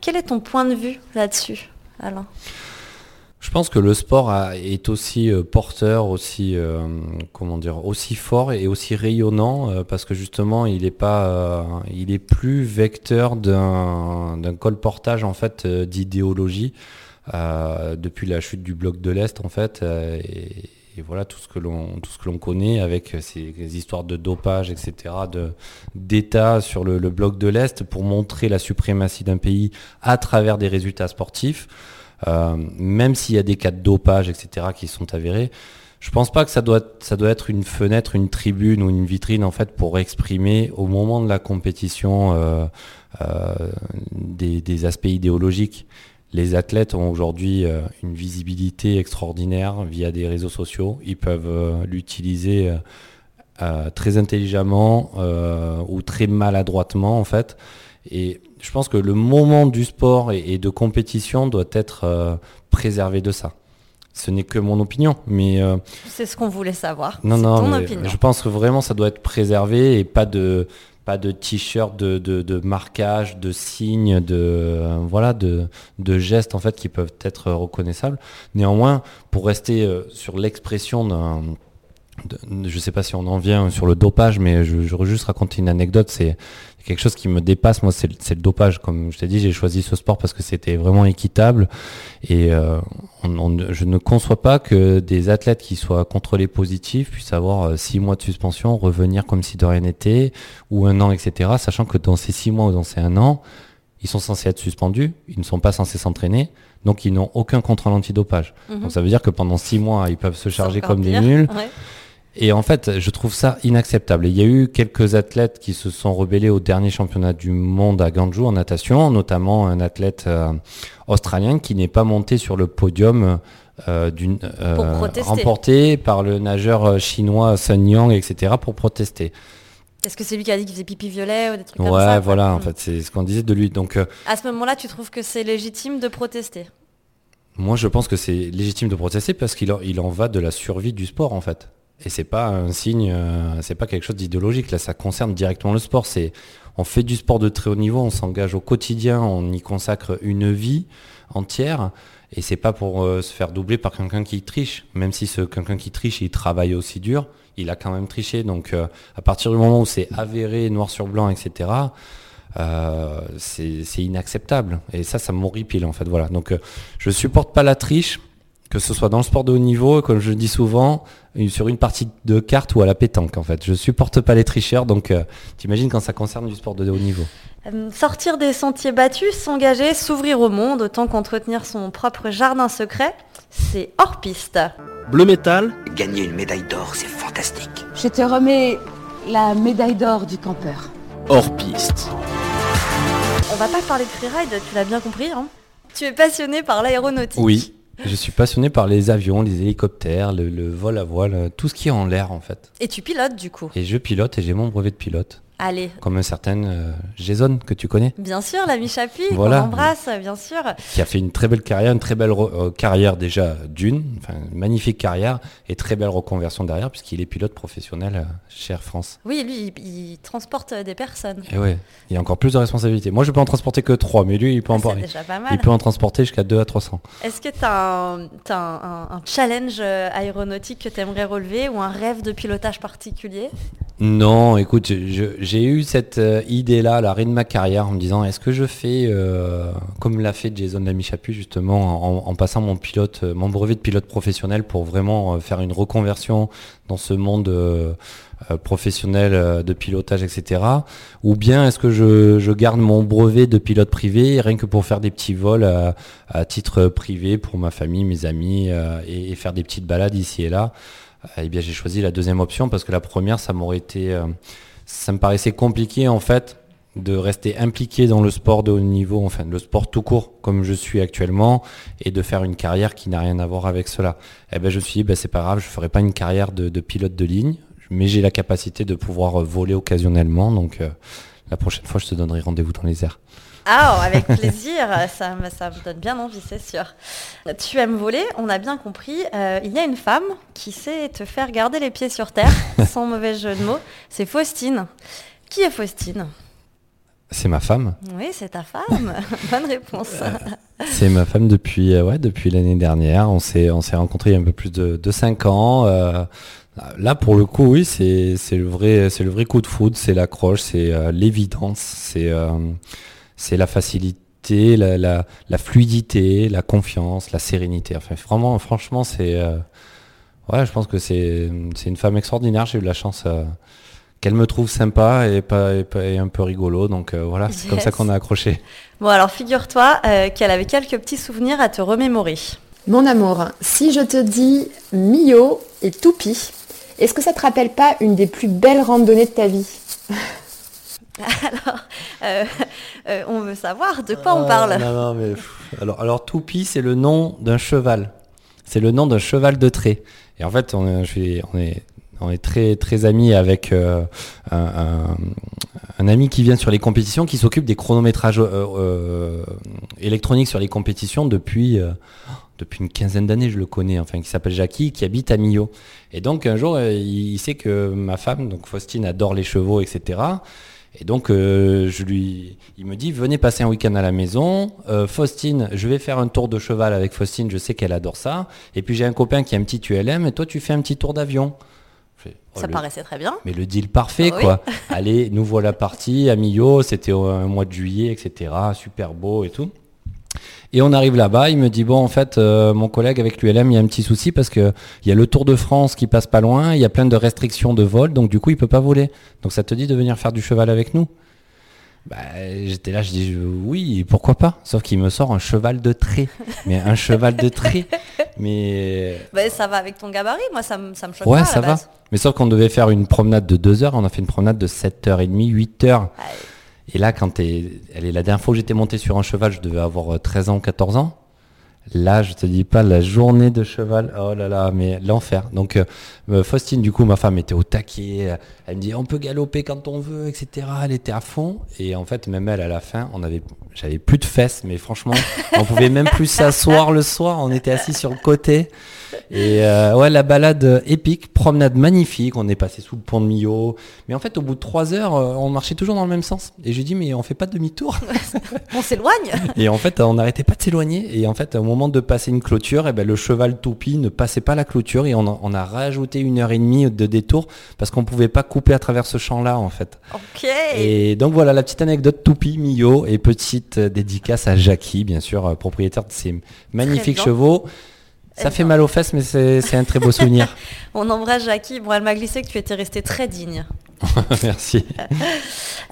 Quel est ton point de vue là-dessus, Alain? Je pense que le sport est aussi euh, porteur, aussi euh, comment dire, aussi fort et aussi rayonnant euh, parce que justement il est pas, il est plus vecteur d'un colportage en fait d'idéologie depuis la chute du bloc de l'est en fait et, voilà tout ce que l'on tout ce que l'on connaît avec ces, histoires de dopage etc de d'État sur le bloc de l'est pour montrer la suprématie d'un pays à travers des résultats sportifs. Euh, même s'il y a des cas de dopage, etc., qui sont avérés, je pense pas que ça doit, être une fenêtre, une tribune ou une vitrine en fait pour exprimer au moment de la compétition euh, euh, des, aspects idéologiques. Les athlètes ont aujourd'hui une visibilité extraordinaire via des réseaux sociaux. Ils peuvent l'utiliser très intelligemment ou très maladroitement en fait. Et je pense que le moment du sport et, et de compétition doit être euh, préservé de ça. Ce n'est que mon opinion, mais euh, C'est ce qu'on voulait savoir. non, non, ton opinion. je pense que vraiment ça doit être préservé et pas de pas de t-shirt, de, de, de marquage, de signes, de euh, voilà, de, de gestes en fait qui peuvent être reconnaissables. Néanmoins, pour rester euh, sur l'expression d'un je sais pas si on en vient sur le dopage, mais je, je veux juste raconter une anecdote. C'est quelque chose qui me dépasse. Moi, c'est le- dopage. Comme je t'ai dit, j'ai choisi ce sport parce que c'était vraiment équitable. Et euh, on- on- je ne conçois pas que des athlètes qui soient contrôlés positifs puissent avoir euh, six mois de suspension, revenir comme si de rien n'était, ou un an, etc. Sachant que dans ces six mois ou dans ces un an, ils sont censés être suspendus, ils ne sont pas censés s'entraîner, donc ils n'ont aucun contrôle antidopage. Mhm. Donc ça veut dire que pendant six mois, ils peuvent se charger comme pire, des nuls. ouais. Et en fait, je trouve ça inacceptable. Et il y a eu quelques athlètes qui se sont rebellés au dernier championnat du monde à Ganju en natation, notamment un athlète euh, australien qui n'est pas monté sur le podium euh, d'une euh, remporté par le nageur chinois Sun Yang, etc. pour protester. Est-ce que c'est lui qui a dit qu'il faisait pipi violet ou des trucs comme Ouais, ça voilà, en Mm. fait, c'est ce qu'on disait de lui. Donc, À ce moment-là, tu trouves que c'est légitime de protester? Moi, je pense que c'est légitime de protester parce qu'il en, il en va de la survie du sport, en fait. Et c'est pas un signe, euh, c'est pas quelque chose d'idéologique. Là, ça concerne directement le sport. C'est, on fait du sport de très haut niveau, on s'engage au quotidien, on y consacre une vie entière. Et c'est pas pour euh, se faire doubler par quelqu'un qui triche. Même si ce quelqu'un qui triche, il travaille aussi dur, il a quand même triché. Donc, euh, à partir du moment où c'est avéré, noir sur blanc, etc. C'est c'est inacceptable. Et ça, ça m'horripile en fait. Voilà. Donc, euh, je supporte pas la triche, que ce soit dans le sport de haut niveau, comme je le dis souvent, sur une partie de carte ou à la pétanque en fait. Je supporte pas les tricheurs. Donc, euh, t'imagines quand ça concerne du sport de haut niveau. Euh, Sortir des sentiers battus, s'engager, s'ouvrir au monde, autant qu'entretenir son propre jardin secret, c'est hors piste. Bleu métal, Gagner une médaille d'or, c'est fantastique. Je te remets la médaille d'or du campeur. hors piste. On va pas parler de freeride, tu l'as bien compris. Hein tu es passionné par l'aéronautique. Oui. Je suis passionné par les avions, les hélicoptères, le, le vol à voile, euh, tout ce qui est en l'air en fait. Et tu pilotes du coup? Et je pilote et j'ai mon brevet de pilote. Allez. Comme un certain euh, Jason que tu connais. Bien sûr, l'ami Chapuis, Voilà. qu'on embrasse, bien sûr. qui a fait une très belle carrière, une très belle euh, carrière déjà d'une, enfin une magnifique carrière et très belle reconversion derrière puisqu'il est pilote professionnel euh, chez Air France. Oui, lui, il, il transporte des personnes. Et ouais, il y a encore plus de responsabilités. Moi je peux en transporter que 3, mais lui il peut en Ah, pas mal. Il peut en transporter jusqu'à 2 à 300. Est-ce que tu as, un, un- un- un challenge euh, aéronautique que tu aimerais relever ou un rêve de pilotage particulier? Non, écoute, je- j'ai eu cette euh, idée-là à l'arrêt de ma carrière en me disant est-ce que je fais euh, comme l'a fait Jason Lamy-Chaput justement en, passant mon pilote, euh, mon brevet de pilote professionnel pour vraiment faire une reconversion dans ce monde professionnel de pilotage, etc. Ou bien est-ce que je, garde mon brevet de pilote privé rien que pour faire des petits vols à, titre privé pour ma famille, mes amis et, et faire des petites balades ici et là? Eh bien, j'ai choisi la deuxième option parce que la première, ça m'aurait été, ça me paraissait compliqué en fait de rester impliqué dans le sport de haut niveau, enfin le sport tout court comme je suis actuellement, et de faire une carrière qui n'a rien à voir avec cela. Eh ben, je me suis dit, ben, c'est pas grave, je ferai pas une carrière de, pilote de ligne, mais j'ai la capacité de pouvoir voler occasionnellement, donc euh, la prochaine fois, je te donnerai rendez-vous dans les airs. Ah, oh, avec plaisir, ça, me- ça me donne bien envie, c'est sûr. Tu aimes voler, on a bien compris. Euh, il y a une femme qui sait te faire garder les pieds sur terre, sans mauvais jeu de mots. C'est Faustine. Qui est Faustine? C'est ma femme. Oui, c'est ta femme. Bonne réponse. C'est ma femme depuis, euh, ouais, depuis l'année dernière. On s'est, on s'est rencontrés il y a un peu plus de, de 5 ans. Euh, là, pour le coup, oui, c'est, c'est le vrai, c'est le vrai coup de foudre, c'est l'accroche, c'est euh, l'évidence, c'est, euh, c'est la facilité, la, la, la fluidité, la confiance, la sérénité. Enfin, vraiment, franchement, c'est, euh, ouais, je pense que c'est, c'est une femme extraordinaire. J'ai eu de la chance. euh, qu'elle me trouve sympa et, pas, et, pas- et un peu rigolo. Donc euh, voilà, c'est comme ça qu'on a accroché. Bon, alors figure-toi euh, qu'elle avait quelques petits souvenirs à te remémorer. Mon amour, si je te dis Mio et Toupie, est-ce que ça te rappelle pas une des plus belles randonnées de ta vie? Alors, euh, euh, on veut savoir de quoi on Ah, parle. Non, non, mais pff, alors, alors Toupie, c'est le nom d'un cheval. C'est le nom d'un cheval de trait. Et en fait, on est, je suis- on est On est très très amis avec euh, un, un- un ami qui vient sur les compétitions, qui s'occupe des chronométrages euh, euh, électroniques sur les compétitions depuis euh, depuis une quinzaine d'années, je le connais, enfin qui s'appelle Jackie, qui habite à Millau. Et donc un jour, euh, il, il sait que ma femme, donc Faustine, adore les chevaux, etc. Et donc euh, je lui, il me dit venez passer un week-end à la maison. Euh, Faustine, je vais faire un tour de cheval avec Faustine, je sais qu'elle adore ça. Et puis j'ai un copain qui a un petit ULM et toi tu fais un petit tour d'avion. Oh, Ça le- paraissait très bien. mais le deal parfait, Ah oui. quoi. Allez, nous voilà partis à Millau, c'était au un mois de juillet, etc. Super beau et tout. Et on arrive là-bas, il me dit bon en fait euh, mon collègue avec l'ULM il y a un petit souci parce que il y a le Tour de France qui passe pas loin, il y a plein de restrictions de vol donc du coup il peut pas voler. Donc ça te dit de venir faire du cheval avec nous? Bah, j'étais là, je dis je- oui, pourquoi pas? Sauf qu'il me sort un cheval de trait. Mais un cheval de trait. Mais Bah, ça va avec ton gabarit, moi ça me, ça me choque Ouais, pas ça va. base. Mais sauf qu'on devait faire une promenade de 2 heures, on a fait une promenade de 7h30, 8h. Et là, quand t'es. Allez, la dernière fois que j'étais monté sur un cheval, je devais avoir euh, 13 ans, 14 ans. Là, je te dis pas, la journée de cheval, oh là là, mais l'enfer. Donc, euh, euh, Faustine, du coup, ma femme était au taquet. Elle me dit, on peut galoper quand on veut, etc. Elle était à fond. Et en fait, même elle, à la fin, on avait, j'avais plus de fesses, mais franchement, on pouvait même plus s'asseoir le soir. On était assis sur le côté. Et euh, ouais, la balade euh, épique, promenade magnifique. On est passé sous le pont de Millau. Mais en fait, au bout de trois heures, euh, on marchait toujours dans le même sens. Et j'ai dit, mais on fait pas demi-tour. On s'éloigne Et en fait, on n'arrêtait pas de s'éloigner. Et en fait, au moment de passer une clôture, eh ben, le cheval toupie ne passait pas la clôture. Et on a, on a rajouté une heure et demie de détour parce qu'on pouvait pas couper à travers ce champ-là, en fait. Ok. Et donc voilà la petite anecdote toupie, Millau. Et petite euh, dédicace à Jackie, bien sûr, euh, propriétaire de ces magnifiques chevaux. Ça Eh fait mal aux fesses, mais c'est un très beau souvenir. On embrasse Jackie. Bon, elle m'a glissé que tu étais resté très digne. Merci.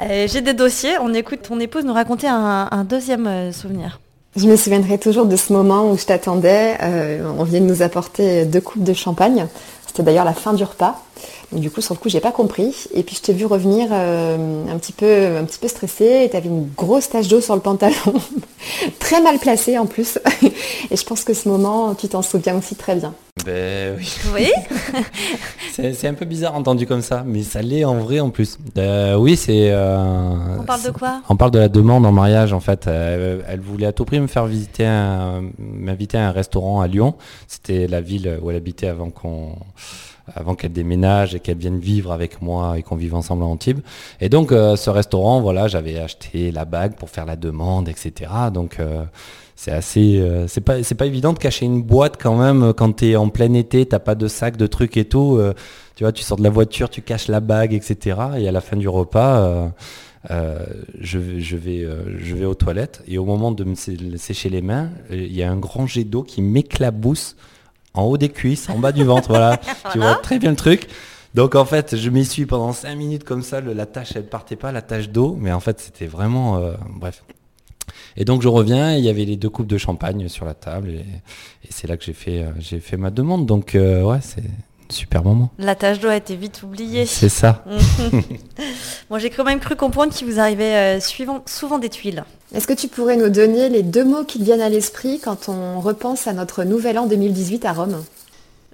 Euh, J'ai des dossiers. On écoute ton épouse nous raconter un, un deuxième souvenir. Je me souviendrai toujours de ce moment où je t'attendais. euh, on vient de nous apporter deux coupes de champagne. C'était d'ailleurs la fin du repas. Du coup, sur le coup, j'ai pas compris. Et puis, je t'ai vu revenir euh, un petit peu, un petit peu stressée. Tu avais une grosse tache d'eau sur le pantalon, très mal placée en plus. Et je pense que ce moment, tu t'en souviens aussi très bien. Ben oui. Oui C'est un peu bizarre entendu comme ça, mais ça l'est en vrai en plus. Euh, oui, c'est. euh, On parle de quoi? On parle de la demande en mariage en fait. Euh, elle voulait à tout prix me faire visiter, un- m'inviter à un restaurant à Lyon. C'était la ville où elle habitait avant qu'on, avant qu'elle déménage et qu'elle vienne vivre avec moi et qu'on vive ensemble à Antibes. Et donc euh, ce restaurant, voilà, j'avais acheté la bague pour faire la demande, etc. Donc euh, c'est assez, euh, c'est pas, c'est pas évident de cacher une boîte quand même quand t'es en plein été, t'as pas de sac, de trucs et tout. tu vois, tu sors de la voiture, tu caches la bague, etc. Et à la fin du repas. je, vais- je, vais, je vais aux toilettes et au moment de me sé- sécher les mains, il y a un grand jet d'eau qui m'éclabousse en haut des cuisses, en bas du ventre. Voilà, tu vois très bien le truc. Donc en fait, je m'essuie pendant 5 minutes comme ça, le- la tâche elle partait pas, la tâche d'eau, mais en fait c'était vraiment... euh, bref. Et donc je reviens, et il y avait les deux coupes de champagne sur la table et, et c'est là que j'ai fait, euh, j'ai fait ma demande. Donc euh, ouais, c'est super moment. La tâche d'eau a été vite oubliée. C'est ça. bon, j'ai quand même cru comprendre qu'il vous arrivait euh, suivant, souvent des tuiles. Est-ce que tu pourrais nous donner les deux mots qui te viennent à l'esprit quand on repense à notre nouvel an 2018 à Rome?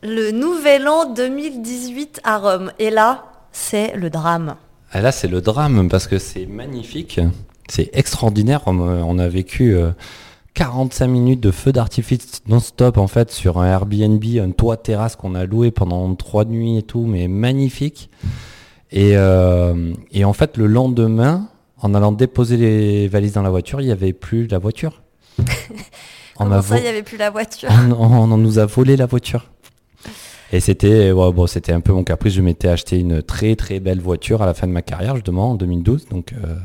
Le nouvel an 2018 à Rome. Et là, c'est le drame. Ah, là, c'est le drame parce que c'est magnifique, c'est extraordinaire. On, a- on a vécu euh, 45 minutes de feu d'artifice non-stop en fait sur un Airbnb, un toit terrasse qu'on a loué pendant trois nuits et tout, mais magnifique. Et, euh, et en fait, le lendemain, en allant déposer les valises dans la voiture, il n'y avait plus la voiture. On Comment a ça, il n'y avait plus la voiture on, on- on nous a volé la voiture. Et c'était ouais, bon, c'était un peu mon caprice. Je m'étais acheté une très très belle voiture à la fin de ma carrière, justement en 2012. Donc, euh,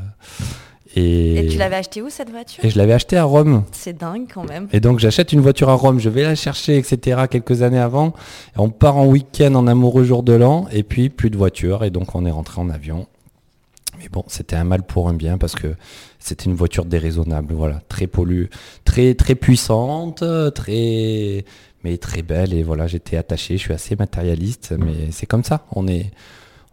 et, Et tu l'avais acheté où cette voiture? Et je l'avais acheté à Rome. C'est dingue quand même. Et donc j'achète une voiture à Rome, je vais la chercher, etc. quelques années avant. Et on part en week-end en amoureux jour de l'an, et puis plus de voiture, et donc on est rentré en avion. Mais bon, c'était un mal pour un bien parce que c'était une voiture déraisonnable, voilà, très pollue, très très puissante, très mais très belle. Et voilà, j'étais attaché, je suis assez matérialiste, mais c'est comme ça. On est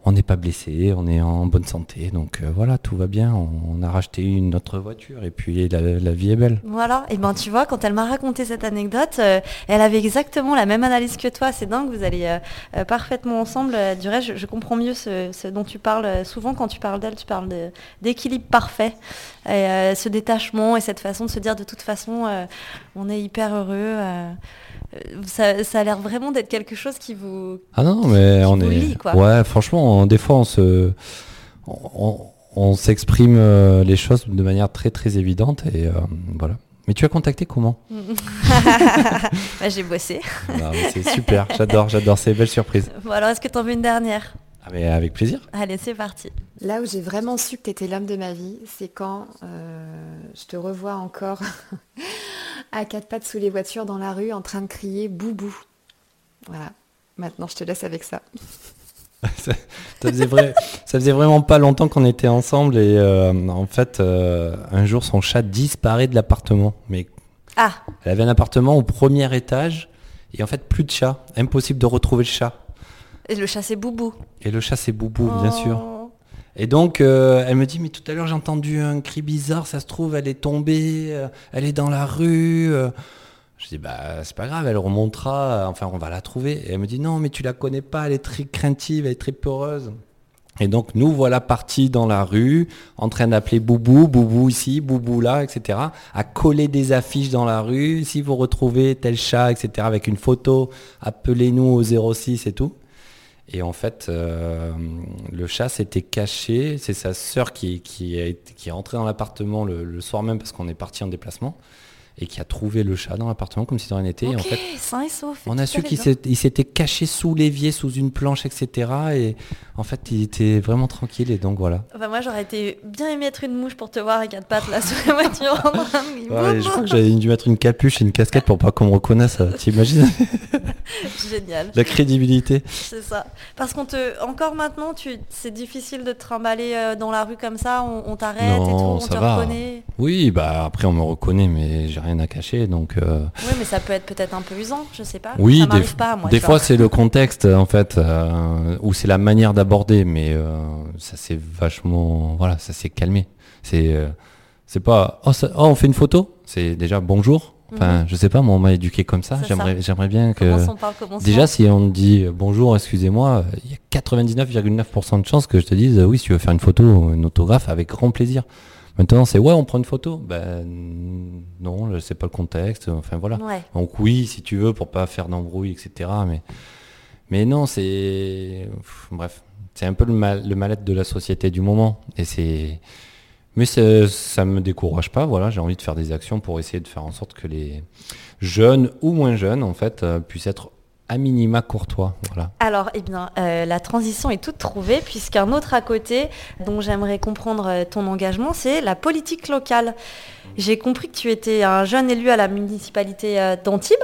on n'est pas blessé, on est en bonne santé, donc euh, voilà, tout va bien. On, a racheté une autre voiture et puis la, vie est belle. Voilà, et ben tu vois, quand elle m'a raconté cette anecdote, euh, elle avait exactement la même analyse que toi. C'est dingue, vous allez euh, parfaitement ensemble. Du reste, je, comprends mieux ce, dont tu parles. Souvent, quand tu parles d'elle, tu parles d'équilibre parfait, ce détachement et cette façon de se dire de toute façon, on est hyper heureux. Ça, ça, a l'air vraiment d'être quelque chose qui vous. Ah non, mais on est. Ouais, franchement des fois, on se, on, s'exprime euh, les choses de manière très très évidente et euh, voilà. Mais tu as contacté comment bah, J'ai bossé. c'est super, j'adore, j'adore, c'est belle surprise. Bon alors, est-ce que tu en veux une dernière? Ah, mais avec plaisir. Allez, c'est parti. Là où j'ai vraiment su que tu étais l'homme de ma vie, c'est quand euh, je te revois encore à quatre pattes sous les voitures dans la rue en train de crier boubou. Voilà, maintenant je te laisse avec ça. ça, faisait ça, faisait vraiment pas longtemps qu'on était ensemble et euh, en fait, euh, un jour, son chat disparaît de l'appartement. Mais ah. elle avait un appartement au premier étage et en fait, plus de chat. Impossible de retrouver le chat. Et le chat, c'est Boubou. Et le chat, c'est Boubou, bien sûr. Oh. Et donc, euh, elle me dit, mais tout à l'heure, j'ai entendu un cri bizarre, ça se trouve, elle est tombée, elle est dans la rue. Je dis bah c'est pas grave, elle remontera, enfin on va la trouver. Et elle me dit non mais tu la connais pas, elle est très craintive, elle est très peureuse. Et donc nous voilà partis dans la rue, en train d'appeler Boubou, Boubou ici, Boubou là, etc. À coller des affiches dans la rue, si vous retrouvez tel chat, etc. Avec une photo, appelez-nous au 06 et tout. Et en fait, euh, le chat s'était caché. C'est sa sœur qui, est rentrée dans l'appartement le, soir même parce qu'on est parti en déplacement et qui a trouvé le chat dans l'appartement comme si de rien n'était. en fait, on a su qu'il s'était caché sous l'évier, sous une planche, etc. Et en fait, il était vraiment tranquille et donc voilà. moi, j'aurais été bien aimé être une mouche pour te voir à quatre pattes là sous la voiture. je crois que j'avais dû mettre une capuche et une casquette pour pas qu'on me reconnaisse. T'imagines? Génial. La crédibilité. C'est ça. Parce qu'on te, encore maintenant, tu, c'est difficile de te trimballer euh, dans la rue comme ça. On, t'arrête et tout, on te reconnaît. Oui, bah après on me reconnaît, mais j'ai rien à cacher, donc. Euh, oui, mais ça peut être peut-être un peu usant, je sais pas. Oui, des, pas, moi, des fois c'est le contexte en fait, euh, ou c'est la manière d'aborder, mais ça s'est vachement, voilà, ça s'est calmé. C'est, c'est pas, oh, oh, on fait une photo, c'est déjà bonjour. Enfin, mhm. je sais pas, moi on m'a éduqué comme ça. J'aimerais, j'aimerais bien que. Déjà, si on te dit euh, bonjour, excusez-moi, il y a 99,9% de chances que je te dise oui, si tu veux faire une photo, une autographe, avec grand plaisir. Maintenant, c'est ouais, on prend une photo. Ben non, je sais pas le contexte. Enfin voilà. Donc oui, si tu veux, pour pas faire d'embrouille, etc. Mais mais non, c'est bref, c'est un peu le mal, le mal-être de la société du moment. Et c'est mais ça ne me décourage pas, voilà, j'ai envie de faire des actions pour essayer de faire en sorte que les jeunes ou moins jeunes, en fait, euh, puissent être à minima courtois. Voilà. Alors, eh bien, euh, la transition est toute trouvée, puisqu'un autre à côté, dont j'aimerais comprendre euh, ton engagement, c'est la politique locale. J'ai compris que tu étais un jeune élu à la municipalité d'Antibes.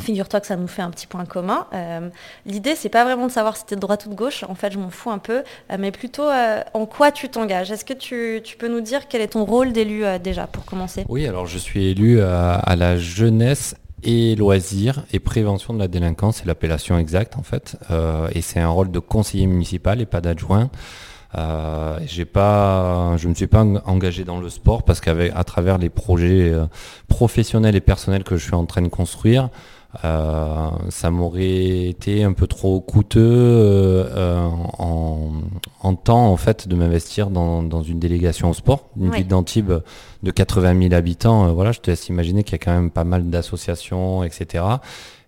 Figure-toi que ça nous fait un petit point commun. Euh, L'idée, c'est pas vraiment de savoir si tu es de droite ou de gauche, en fait, je m'en fous un peu, euh, mais plutôt euh, en quoi tu t'engages? Est-ce que tu, peux nous dire quel est ton rôle d'élu euh, déjà, pour commencer? Oui, alors je suis élu à, la jeunesse et loisirs et prévention de la délinquance, c'est l'appellation exacte en fait, et c'est un rôle de conseiller municipal et pas d'adjoint. Euh, j'ai pas, je me suis pas engagé dans le sport parce qu'à travers les projets professionnels et personnels que je suis en train de construire, euh, ça m'aurait été un peu trop coûteux euh, en, temps en fait de m'investir dans, une délégation au sport, une ville d'Antibes de 80 000 habitants. Euh, voilà, je te laisse imaginer qu'il y a quand même pas mal d'associations, etc.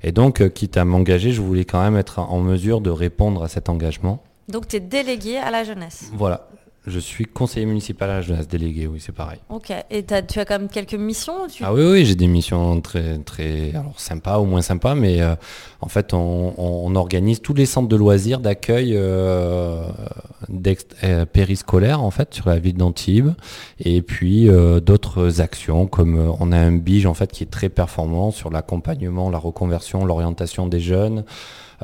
Et donc, quitte à m'engager, je voulais quand même être en mesure de répondre à cet engagement. Donc, tu es délégué à la jeunesse. Voilà, je suis conseiller municipal à la jeunesse délégué, oui, c'est pareil. Ok, et tu as quand même quelques missions Ah oui, oui, j'ai des missions très, très alors, sympas ou moins sympas, mais euh, en fait, on, organise tous les centres de loisirs d'accueil euh, euh, périscolaire, en fait, sur la ville d'Antibes, et puis d'autres actions, comme on a un bige, en fait, qui est très performant sur l'accompagnement, la reconversion, l'orientation des jeunes,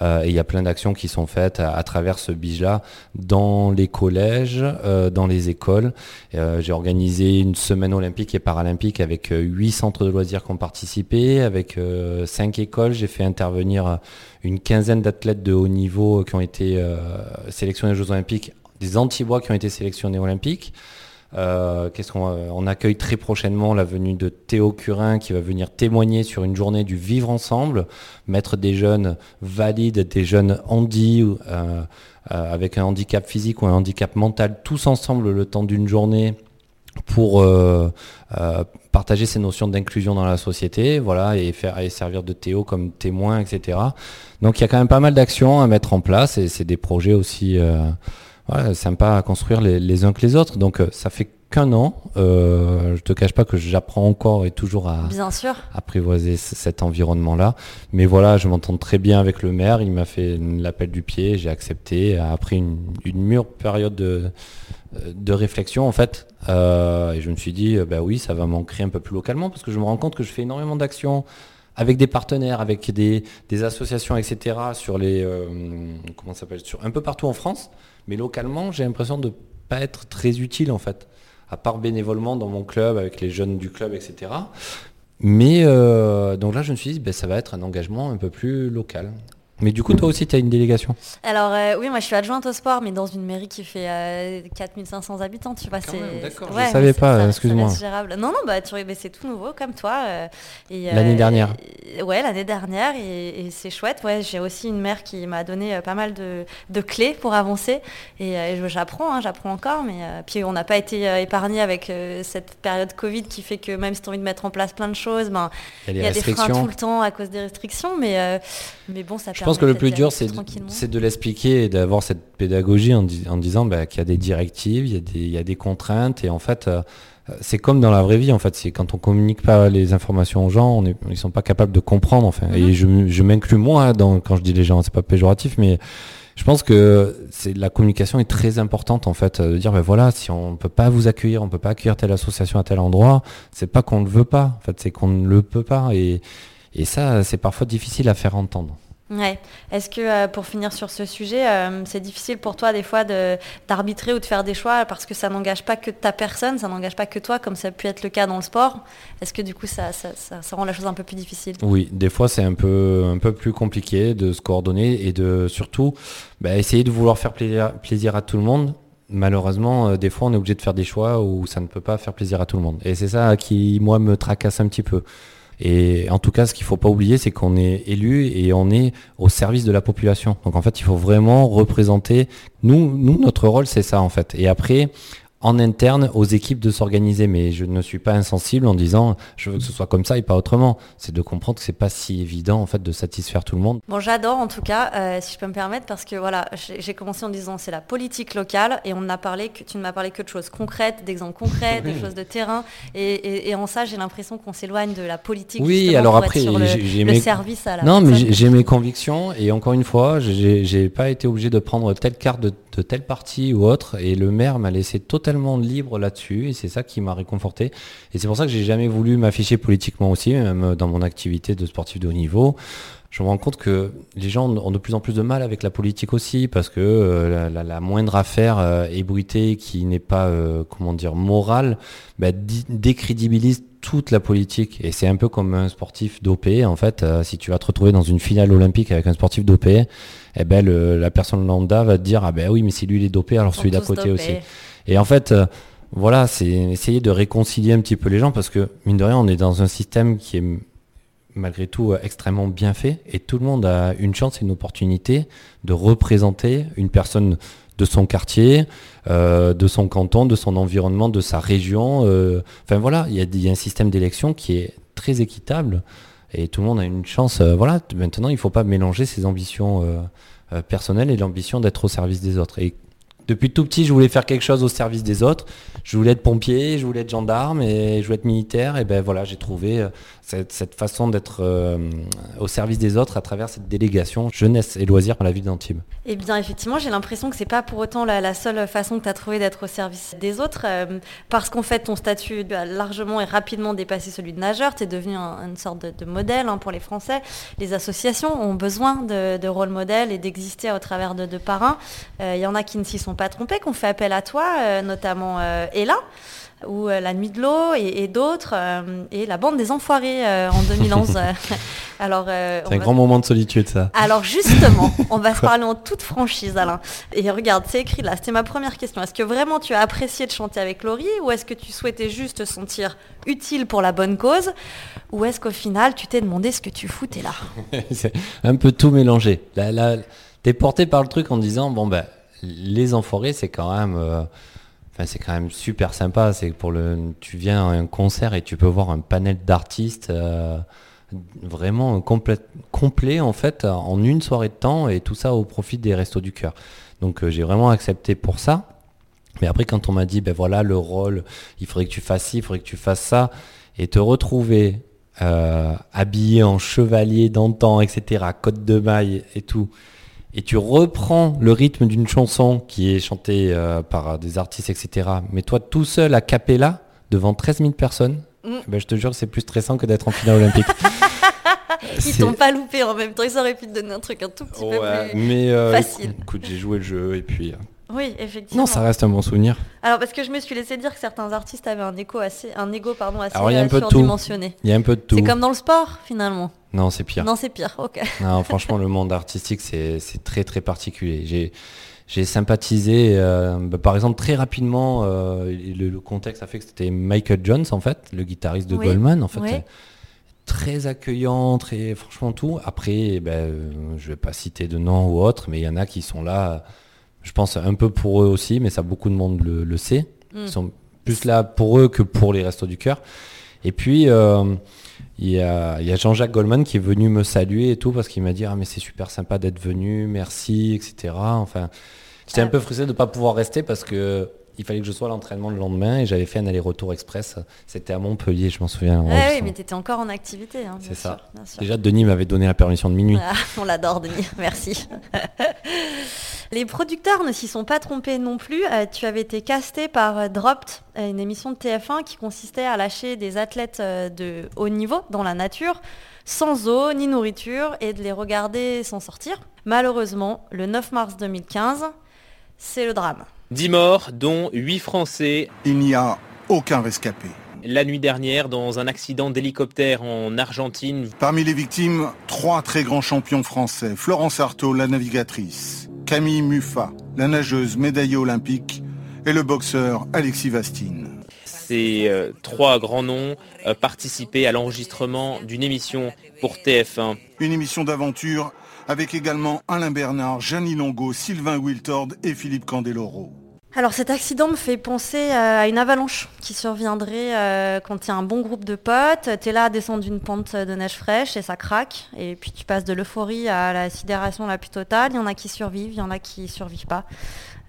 et il y a plein d'actions qui sont faites à, travers ce BIJ-là dans les collèges, dans les écoles. J'ai organisé une semaine olympique et paralympique avec huit centres de loisirs qui ont participé, avec cinq écoles. J'ai fait intervenir une quinzaine d'athlètes de haut niveau qui ont été sélectionnés aux Jeux olympiques, des Antibois qui ont été sélectionnés olympiques. Euh, qu'est-ce qu'on on accueille très prochainement la venue de Théo Curin qui va venir témoigner sur une journée du vivre ensemble, mettre des jeunes valides, des jeunes handi euh, euh, avec un handicap physique ou un handicap mental, tous ensemble le temps d'une journée pour partager ces notions d'inclusion dans la société, voilà, et faire et servir de Théo comme témoin, etc. Donc il y a quand même pas mal d'actions à mettre en place et c'est des projets aussi ouais, sympa à construire les, uns que les autres. Donc euh, ça fait qu'un an. Euh, je te cache pas que j'apprends encore et toujours à bien sûr. apprivoiser cet environnement-là. Mais voilà, je m'entends très bien avec le maire. Il m'a fait l'appel du pied, j'ai accepté. Après une, une mûre période de, de réflexion en fait, euh, et je me suis dit, bah oui, ça va m'ancrer un peu plus localement parce que je me rends compte que je fais énormément d'actions avec des partenaires, avec des, des associations, etc. sur les euh, comment s'appelle sur un peu partout en France. Mais localement, j'ai l'impression de pas être très utile en fait, à part bénévolement dans mon club, avec les jeunes du club, etc. Mais euh, donc là, je me suis dit, ben, ça va être un engagement un peu plus local. Mais du coup, toi aussi, tu as une délégation Alors, euh, oui, moi, je suis adjointe au sport, mais dans une mairie qui fait 4500 euh, habitants, tu vois. D'accord, je ne savais pas, excuse-moi. Non, non, bah, tu c'est tout nouveau, comme toi. Euh, l'année dernière Ouais, l'année dernière, et, c'est chouette. Ouais, j'ai aussi une mère qui m'a donné pas mal de, clés pour avancer, et, j'apprends, hein, j'apprends encore, mais puis on n'a pas été épargné avec cette période Covid qui fait que même si tu as envie de mettre en place plein de choses, ben, il y a, des freins tout le temps à cause des restrictions, mais, mais bon, ça permet pense que le plus dur, c'est de l'expliquer et d'avoir cette pédagogie en, disant bah, qu'il y a des directives, il y a des, contraintes, et en fait, euh, c'est comme dans la vraie vie, en fait, c'est quand on communique pas les informations aux gens, on est, ils sont pas capables de comprendre, enfin. Et mm-hmm. je, m'inclus moi dans, quand je dis les gens, c'est pas péjoratif, mais je pense que c'est la communication est très importante en fait de dire ben voilà si on ne peut pas vous accueillir on peut pas accueillir telle association à tel endroit c'est pas qu'on ne le veut pas. En fait c'est qu'on ne le peut pas. Et, et ça c'est parfois difficile à faire entendre Ouais. Est-ce que euh, pour finir sur ce sujet, euh, c'est difficile pour toi des fois d'arbitrer ou de faire des choix parce que ça n'engage pas que ta personne, ça n'engage pas que toi, comme ça a pu être le cas dans le sport? Est-ce que du coup ça, rend la chose un peu plus difficile? Oui, des fois c'est un peu, plus compliqué de se coordonner et de surtout bah, essayer de vouloir faire plaisir, plaisir à tout le monde malheureusement, euh, des fois, on est obligé de faire des choix où ça ne peut pas faire plaisir à tout le monde. Et c'est ça qui, moi, me tracasse un petit peu. Et en tout cas, ce qu'il ne faut pas oublier, c'est qu'on est élu et on est au service de la population. Donc en fait, il faut vraiment représenter. Nous, nous notre rôle, c'est ça en fait. Et après, en interne aux équipes de s'organiser. Mais je ne suis pas insensible en disant je veux que ce soit comme ça et pas autrement. C'est de comprendre que c'est pas si évident en fait de satisfaire tout le monde. Bon, j'adore en tout cas, euh, si je peux me permettre, parce que voilà, j'ai commencé en disant c'est la politique locale et on a parlé que tu ne m'as parlé que de choses concrètes, d'exemples concrets, de choses de terrain. Et, en ça, j'ai l'impression qu'on s'éloigne de la politique. Oui, alors après, j'ai mes service à la non, mais j'ai mes convictions et encore une fois, j'ai pas été obligé de prendre telle carte de, de telle partie ou autre et le maire m'a laissé totalement libre là-dessus et c'est ça qui m'a réconforté. Et c'est pour ça que j'ai jamais voulu m'afficher politiquement aussi, même dans mon activité de sportif de haut niveau. Je me rends compte que les gens ont de plus en plus de mal avec la politique aussi parce que euh, la, moindre affaire euh, ébruitée qui n'est pas, euh, comment dire, morale, bah, décrédibilise toute la politique. Et c'est un peu comme un sportif dopé. En fait, si tu vas te retrouver dans une finale olympique avec un sportif dopé, eh ben, la personne lambda va te dire, ah ben oui, mais si lui il est dopé, alors celui d'à côté aussi. Et en fait, euh, voilà, c'est essayer de réconcilier un petit peu les gens parce que, mine de rien, on est dans un système qui est malgré tout euh, extrêmement bien fait et tout le monde a une chance et une opportunité de représenter une personne de son quartier, euh, de son canton, de son environnement, de sa région. enfin voilà, il y, a un système d'élection qui est très équitable et tout le monde a une chance. voilà, maintenant il ne faut pas mélanger ses ambitions personnelles et l'ambition d'être au service des autres. Depuis tout petit, je voulais faire quelque chose au service des autres. Je voulais être pompier, je voulais être gendarme et je voulais être militaire. Et ben voilà, j'ai trouvé euh, cette, façon d'être euh, au service des autres à travers cette délégation jeunesse et loisirs à la ville d'Antibes. Eh bien, effectivement, j'ai l'impression que c'est pas pour autant la, seule façon que tu as trouvé d'être au service des autres, euh, parce qu'en fait, ton statut a largement et rapidement dépassé celui de nageur. Tu es devenu un- une sorte de, modèle hein, pour les Français. Les associations ont besoin de, rôle modèle et d'exister au travers de, parrains. Il y en a qui ne s'y sont pas trompés, qui ont fait appel à toi, euh, notamment euh, Ella ou euh, La Nuit de l'eau et, et d'autres, euh, et la bande des Enfoirés euh, en 2011. Alors, euh, C'est un va- grand moment de solitude, ça. alors justement, on va se parler en toute franchise, Alain. Et regarde, c'est écrit là, c'était ma première question. Est-ce que vraiment tu as apprécié de chanter avec Laurie ou est-ce que tu souhaitais juste te sentir utile pour la bonne cause Ou est-ce qu'au final, tu t'es demandé ce que tu foutais là? C'est un peu tout mélangé. Là, là, t'es porté par le truc en disant bon ben les enfoirés c'est quand même euh, super sympa tu viens à un concert et tu peux voir un panel d'artistes euh, vraiment complet en fait en une soirée de temps et tout ça au profit des restos du cœur donc euh, j'ai vraiment accepté pour ça mais après quand on m'a dit ben voilà le rôle il faudrait que tu fasses ci il faudrait que tu fasses ça et te retrouver habillé en chevalier d'antan, etc., côte de maille et tout, et tu reprends le rythme d'une chanson qui est chantée euh, par des artistes, etc., mais toi tout seul à cappella, devant 13 000 personnes, Mm. ben, je te jure que c'est plus stressant que d'être en finale olympique. Ils t'ont pas loupé en même temps, ils auraient pu te donner un truc un tout petit peu plus mais euh, facile. écoute, j'ai joué le jeu et puis... euh, Oui, effectivement. Non, ça reste un bon souvenir. Alors parce que je me suis laissé dire que certains artistes avaient un écho assez, un ego pardon assez Alors il y a un euh, peu de tout. surdimensionné. Il y a un peu de tout. C'est comme dans le sport finalement. Non, c'est pire. Non, c'est pire. Ok. Non, franchement, le monde artistique, c'est c'est très très particulier. J'ai j'ai sympathisé, euh, bah, par exemple, très rapidement, euh, le, le contexte a fait que c'était Michael Jones, en fait, le guitariste de Oui, Goldman, en fait. oui. Très accueillant, très franchement tout. Après, ben, je vais pas citer de nom ou autre, mais il y en a qui sont là, je pense un peu pour eux aussi, mais ça beaucoup de monde le, le sait. Mm. Ils sont plus là pour eux que pour les restos du cœur. Et puis, euh, il y a, il y a Jean-Jacques Goldman qui est venu me saluer et tout parce qu'il m'a dit ah mais c'est super sympa d'être venu, merci, etc. Enfin, j'étais un peu frustré de ne pas pouvoir rester parce que il fallait que je sois à l'entraînement le lendemain et j'avais fait un aller-retour express. C'était à Montpellier, je m'en souviens. Ouais, oui, mais tu étais encore en activité. hein, c'est ça. sûr, bien sûr. Déjà, Denis m'avait donné la permission de minuit. Ah, on l'adore, Denis. Merci. Les producteurs ne s'y sont pas trompés non plus. Euh, tu avais été casté par euh, Dropped, euh, une émission de TF1 qui consistait à lâcher des athlètes de haut niveau dans la nature, sans eau ni nourriture, et de les regarder s'en sortir. Malheureusement, le 9 mars 2015, c'est le drame. 10 morts, dont 8 Français. Il n'y a aucun rescapé. La nuit dernière, dans un accident d'hélicoptère en Argentine. Parmi les victimes, trois très grands champions français. Florence Artaud, la navigatrice. Camille Muffat, la nageuse médaillée olympique. Et le boxeur Alexis Vastine. Ces euh, trois grands noms euh, participaient à l'enregistrement d'une émission pour TF1. Une émission d'aventure avec également Alain Bernard, Jeannie Longo, Sylvain Wiltord et Philippe Candeloro. Alors cet accident me fait penser euh, à une avalanche qui surviendrait euh, quand il y un bon groupe de potes. Tu es là à descendre une pente de neige fraîche et ça craque. Et puis tu passes de l'euphorie à la sidération la plus totale. Il y en a qui survivent, il y en a qui survivent pas.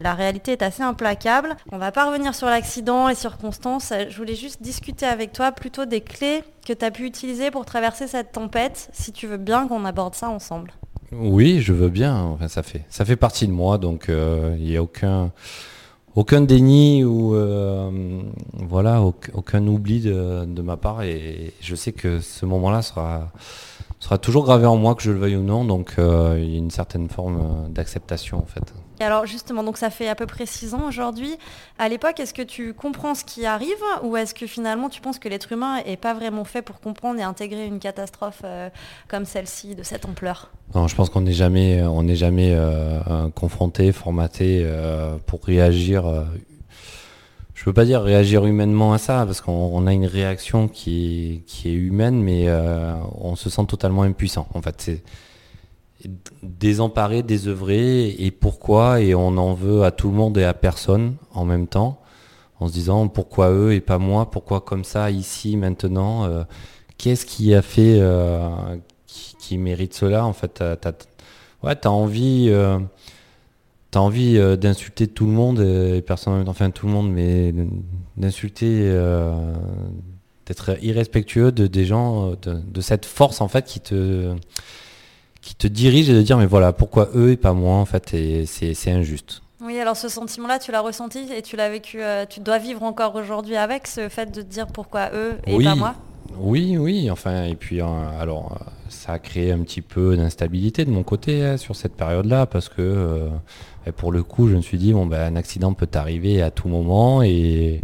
La réalité est assez implacable. On va pas revenir sur l'accident, les circonstances. Je voulais juste discuter avec toi plutôt des clés que tu as pu utiliser pour traverser cette tempête, si tu veux bien qu'on aborde ça ensemble. Oui, je veux bien. Enfin, ça fait, ça fait partie de moi, donc euh, il n'y a aucun, aucun déni ou euh, voilà, auc- aucun oubli de ma part. Et je sais que ce moment-là sera, sera toujours gravé en moi, que je le veuille ou non. Donc euh, il y a une certaine forme euh, d'acceptation en fait. Et alors justement, donc ça fait à peu près six ans aujourd'hui. À l'époque, est-ce que tu comprends ce qui arrive ou est-ce que finalement tu penses que l'être humain est pas vraiment fait pour comprendre et intégrer une catastrophe euh, comme celle-ci de cette ampleur? Non, je pense qu'on n'est jamais, on n'est jamais euh, confronté, formaté pour réagir. Euh, je veux pas dire réagir humainement à ça, parce qu'on on a une réaction qui est, qui est humaine, mais euh, on se sent totalement impuissant. En fait, c'est désemparé, désœuvré, et pourquoi Et on en veut à tout le monde et à personne en même temps, en se disant pourquoi eux et pas moi Pourquoi comme ça, ici, maintenant euh, Qu'est-ce qui a fait euh, qui, qui mérite cela En fait, t'as, ouais, t'as envie, euh, as envie euh, d'insulter tout le monde, et personne, enfin tout le monde, mais d'insulter, euh, d'être irrespectueux de, des gens, de, de, cette force en fait qui te, qui te dirige et de dire mais voilà pourquoi eux et pas moi en fait et c'est injuste. Oui, alors ce sentiment-là, tu l'as ressenti et tu l'as vécu, euh, tu dois vivre encore aujourd'hui avec ce fait de te dire pourquoi eux et oui. pas moi? Oui, oui, enfin, et puis euh, alors ça a créé un petit peu d'instabilité de mon côté hein, sur cette période-là parce que pour le coup, je me suis dit, bon, ben, un accident peut arriver à tout moment et,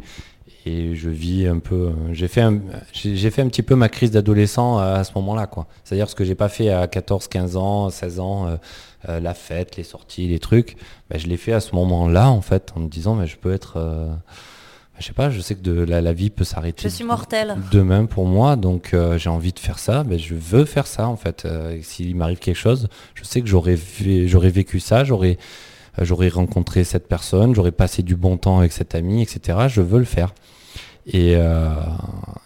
et je vis un peu. J'ai fait un, j'ai fait un petit peu ma crise d'adolescent à, ce moment-là, quoi. C'est-à-dire ce que j'ai pas fait à 14, 15 ans, 16 ans, euh, euh, la fête, les sorties, les trucs. Ben, je l'ai fait à ce moment-là, en fait, en me disant, mais je peux être. Euh, je sais pas, je sais que de, la, la vie peut s'arrêter. Je suis mortel. Demain pour moi, donc euh, j'ai envie de faire ça. Ben, je veux faire ça en fait. Euh, S'il m'arrive quelque chose, je sais que j'aurais j'aurais vécu ça, j'aurais j'aurais rencontré cette personne, j'aurais passé du bon temps avec cet ami, etc. Je veux le faire. Et euh,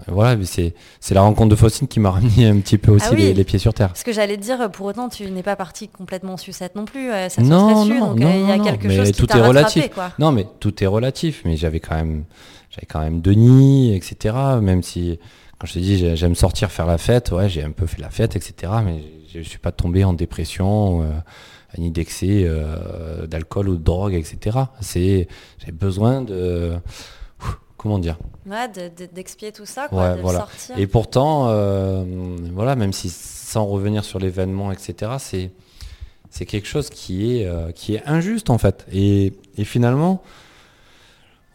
voilà, c'est la rencontre de Faustine qui m'a remis un petit peu aussi ah oui. les, les, pieds sur terre. Ce que j'allais te dire, pour autant, tu n'es pas parti complètement sucette non plus. Ça non, su, non, donc non, il y a quelque mais chose tout qui est relatif. Quoi. Non, mais tout est relatif. Mais j'avais quand même, j'avais quand même Denis, etc. Même si, quand je te dis, j'aime sortir faire la fête, ouais, j'ai un peu fait la fête, etc. Mais je suis pas tombé en dépression. Euh, ni d'excès euh, d'alcool ou de drogue, etc. C'est, j'ai besoin de, comment dire? Ouais, d'expier de, de, tout ça, quoi, ouais, de voilà. sortir. Et pourtant, euh, voilà, même si sans revenir sur l'événement, etc., c'est, c'est quelque chose qui est, euh, qui est injuste en fait. Et, et finalement,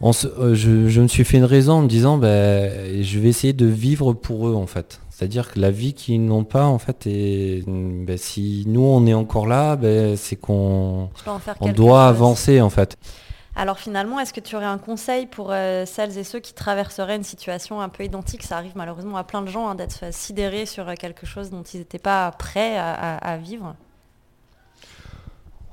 on se, euh, je, je, me suis fait une raison en me disant, ben, je vais essayer de vivre pour eux en fait. C'est-à-dire que la vie qu'ils n'ont pas, en fait, et ben, si nous on est encore là, ben, c'est qu'on on doit chose. avancer en fait. Alors finalement, est-ce que tu aurais un conseil pour euh, celles et ceux qui traverseraient une situation un peu identique? Ça arrive malheureusement à plein de gens hein, d'être sidérés sur quelque chose dont ils n'étaient pas prêts à, à, à vivre.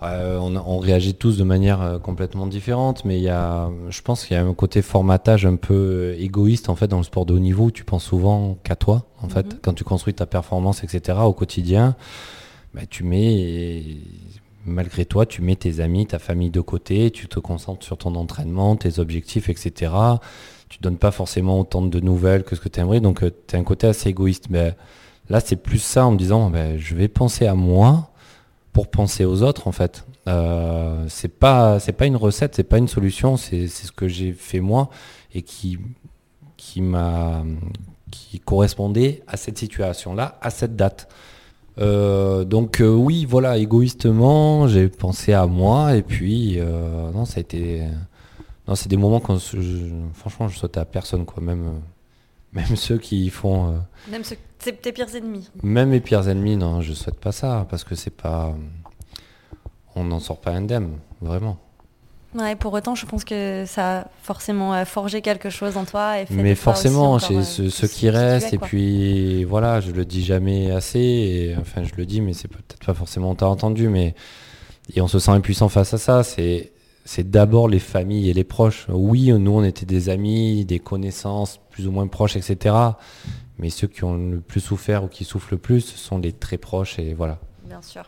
Euh, on, on, réagit tous de manière euh, complètement différente, mais il y a, je pense qu'il y a un côté formatage un peu égoïste en fait dans le sport de haut niveau. Où tu penses souvent qu'à toi, en mm -hmm. fait, quand tu construis ta performance, etc. Au quotidien, bah, tu mets, malgré toi, tu mets tes amis, ta famille de côté, tu te concentres sur ton entraînement, tes objectifs, etc. Tu donnes pas forcément autant de nouvelles que ce que tu aimerais, donc euh, tu as un côté assez égoïste. Mais là, c'est plus ça en me disant, bah, je vais penser à moi pour penser aux autres en fait. Euh, c'est pas c'est pas une recette, c'est pas une solution, c'est ce que j'ai fait moi et qui qui m'a qui correspondait à cette situation là, à cette date. Euh, donc euh, oui, voilà, égoïstement, j'ai pensé à moi et puis non, ça a été non, c'est des moments quand je, franchement, je saute à personne quoi, même même ceux qui font même ceux c'est tes pires ennemis. Même mes pires ennemis, non, je souhaite pas ça, parce que c'est pas. On n'en sort pas indemne, vraiment. Ouais, pour autant, je pense que ça a forcément forgé quelque chose en toi. Et fait Mais forcément, chez ceux, ceux qui restent, et puis voilà, je le dis jamais assez, et enfin, je le dis, mais c'est peut-être pas forcément t'as entendu, mais. Et on se sent impuissant face à ça, c'est. C'est d'abord les familles et les proches. Oui, nous, on était des amis, des connaissances plus ou moins proches, etc mais ceux qui ont le plus souffert ou qui souffrent le plus ce sont les très proches et voilà. Bien sûr.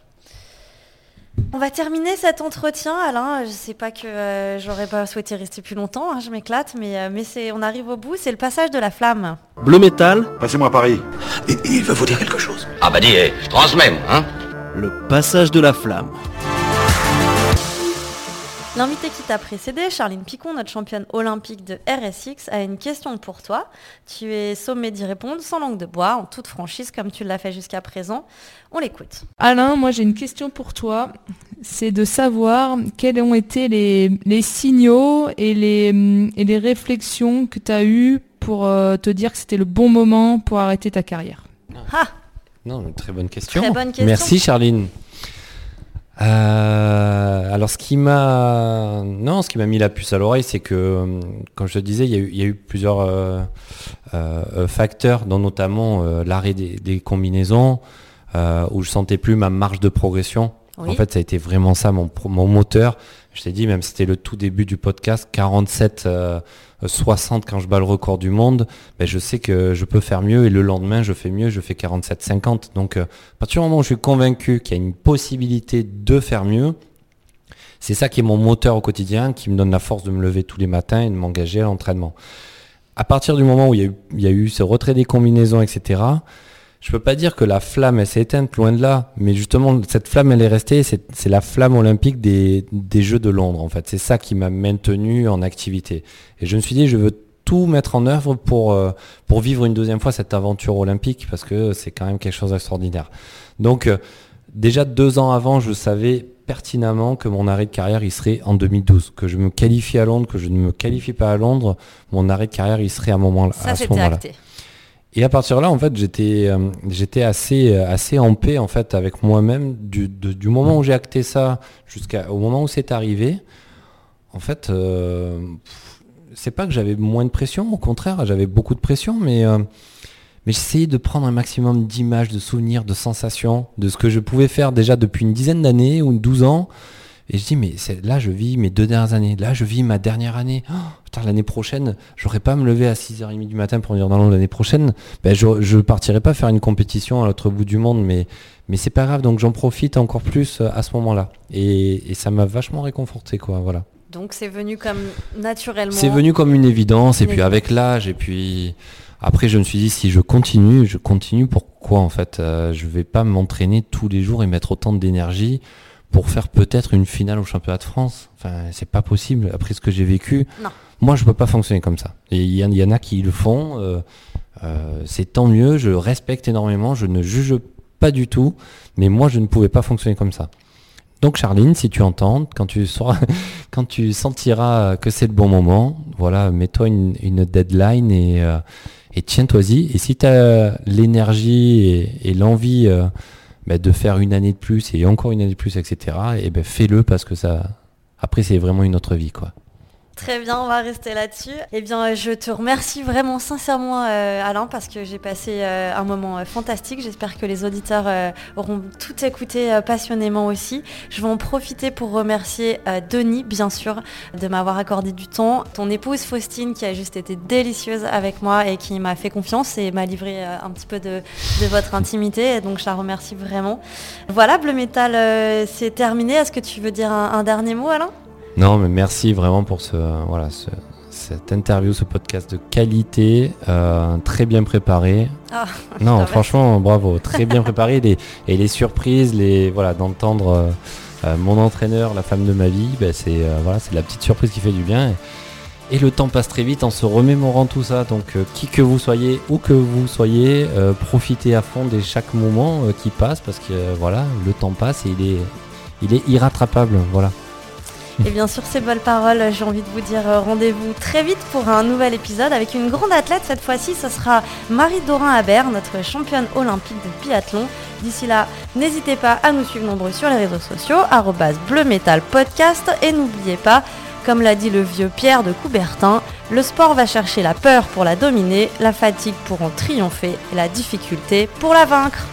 On va terminer cet entretien, Alain. Je sais pas que euh, j'aurais pas souhaité rester plus longtemps, hein, je m'éclate, mais, euh, mais c'est, on arrive au bout, c'est le passage de la flamme. Bleu métal. Passez-moi Paris. Il, il veut vous dire quelque chose. Ah bah dis, je transmets, hein. Le passage de la flamme. L'invité qui t'a précédé, Charline Picon, notre championne olympique de RSX, a une question pour toi. Tu es sommé d'y répondre sans langue de bois, en toute franchise, comme tu l'as fait jusqu'à présent. On l'écoute. Alain, moi j'ai une question pour toi. C'est de savoir quels ont été les, les signaux et les, et les réflexions que tu as eues pour euh, te dire que c'était le bon moment pour arrêter ta carrière. Ah Non, une très bonne question. Très bonne question. Merci Charline. Euh, alors ce qui m'a non ce qui m'a mis la puce à l'oreille c'est que comme je te disais il y a eu, il y a eu plusieurs euh, euh, facteurs dont notamment euh, l'arrêt des, des, combinaisons euh, où je sentais plus ma marge de progression oui. en fait ça a été vraiment ça mon, mon moteur je t'ai dit même c'était le tout début du podcast 47 60 quand je bats le record du monde, ben je sais que je peux faire mieux et le lendemain je fais mieux, je fais 47-50. Donc euh, à partir du moment où je suis convaincu qu'il y a une possibilité de faire mieux, c'est ça qui est mon moteur au quotidien, qui me donne la force de me lever tous les matins et de m'engager à l'entraînement. À partir du moment où il y, a eu, il y a eu ce retrait des combinaisons, etc., je peux pas dire que la flamme elle s'est éteinte, loin de là, mais justement cette flamme elle est restée, c'est la flamme olympique des, des Jeux de Londres en fait. C'est ça qui m'a maintenu en activité. Et je me suis dit, je veux tout mettre en œuvre pour, euh, pour vivre une deuxième fois cette aventure olympique parce que c'est quand même quelque chose d'extraordinaire. Donc euh, déjà deux ans avant, je savais pertinemment que mon arrêt de carrière il serait en 2012, que je me qualifie à Londres, que je ne me qualifie pas à Londres, mon arrêt de carrière il serait à, moment, Ça, à ce moment-là. acté. Et à partir de là, en fait, j'étais euh, euh, assez en paix en fait avec moi-même du, moment où j'ai acté ça jusqu'au moment où c'est arrivé. En fait, euh, c'est pas que j'avais moins de pression, au contraire, j'avais beaucoup de pression, mais euh, mais j'essayais de prendre un maximum d'images, de souvenirs, de sensations, de ce que je pouvais faire déjà depuis une dizaine d'années ou 12 ans. Et je dis, mais là, je vis mes deux dernières années. Là, je vis ma dernière année. Oh, putain, l'année prochaine, j'aurais pas à me lever à 6h30 du matin pour dire, non, non, l'année prochaine, ben, je, je partirai pas faire une compétition à l'autre bout du monde, mais, mais c'est pas grave. Donc, j'en profite encore plus euh, à ce moment-là. Et, et ça m'a vachement réconforté, quoi. Voilà. Donc c'est venu comme naturellement. C'est venu comme une évidence, et puis avec l'âge, et puis après je me suis dit si je continue, je continue pourquoi en fait euh, Je vais pas m'entraîner tous les jours et mettre autant d'énergie pour faire peut-être une finale au championnat de France. Enfin, c'est pas possible après ce que j'ai vécu. Non. Moi, je peux pas fonctionner comme ça. Et il y, en- il y en a qui le font. euh, euh, c'est tant mieux. Je respecte énormément. Je ne juge pas du tout. Mais moi, je ne pouvais pas fonctionner comme ça. Donc Charline, si tu entends, quand tu sauras, quand tu sentiras que c'est le bon moment, voilà, mets-toi une, une deadline et, euh, et tiens-toi-y. Et si tu as l'énergie et, et l'envie bah, de faire une année de plus et encore une année de plus, etc., et ben fais-le parce que ça, après c'est vraiment une autre vie, quoi. Très bien, on va rester là-dessus. Eh bien, je te remercie vraiment sincèrement, euh, Alain, parce que j'ai passé euh, un moment euh, fantastique. J'espère que les auditeurs auront tout écouté passionnément aussi. Je vais en profiter pour remercier Denis, bien sûr, de m'avoir accordé du temps. Ton épouse Faustine, qui a juste été délicieuse avec moi et qui m'a fait confiance et m'a livré un petit peu de, votre intimité. Donc, je la remercie vraiment. Voilà, Bleu Métal, c'est terminé. Est-ce que tu veux dire un dernier mot, Alain? Non, mais merci vraiment pour ce, voilà, ce- cette interview, ce podcast de qualité, euh, très bien préparé. Ah, non, franchement, bravo, très bien préparé. Les, et les surprises, les, voilà, d'entendre euh, euh, mon entraîneur, la femme de ma vie, ben, c'est euh, voilà, c'est la petite surprise qui fait du bien. Et, et le temps passe très vite en se remémorant tout ça. Donc, qui que vous soyez, où que vous soyez, profitez à fond de chaque moment qui passe parce que voilà, le temps passe et il est, il est irrattrapable. Voilà. Et bien sûr, ces belles paroles, j'ai envie de vous dire euh, rendez-vous très vite pour un nouvel épisode avec une grande athlète. Cette fois-ci, ce sera Marie-Dorin Habert, notre championne olympique de biathlon. D'ici là, n'hésitez pas à nous suivre nombreux sur les réseaux sociaux, Bleu Métal Podcast. Et n'oubliez pas, comme l'a dit le vieux Pierre de Coubertin, le sport va chercher la peur pour la dominer, la fatigue pour en triompher et la difficulté pour la vaincre.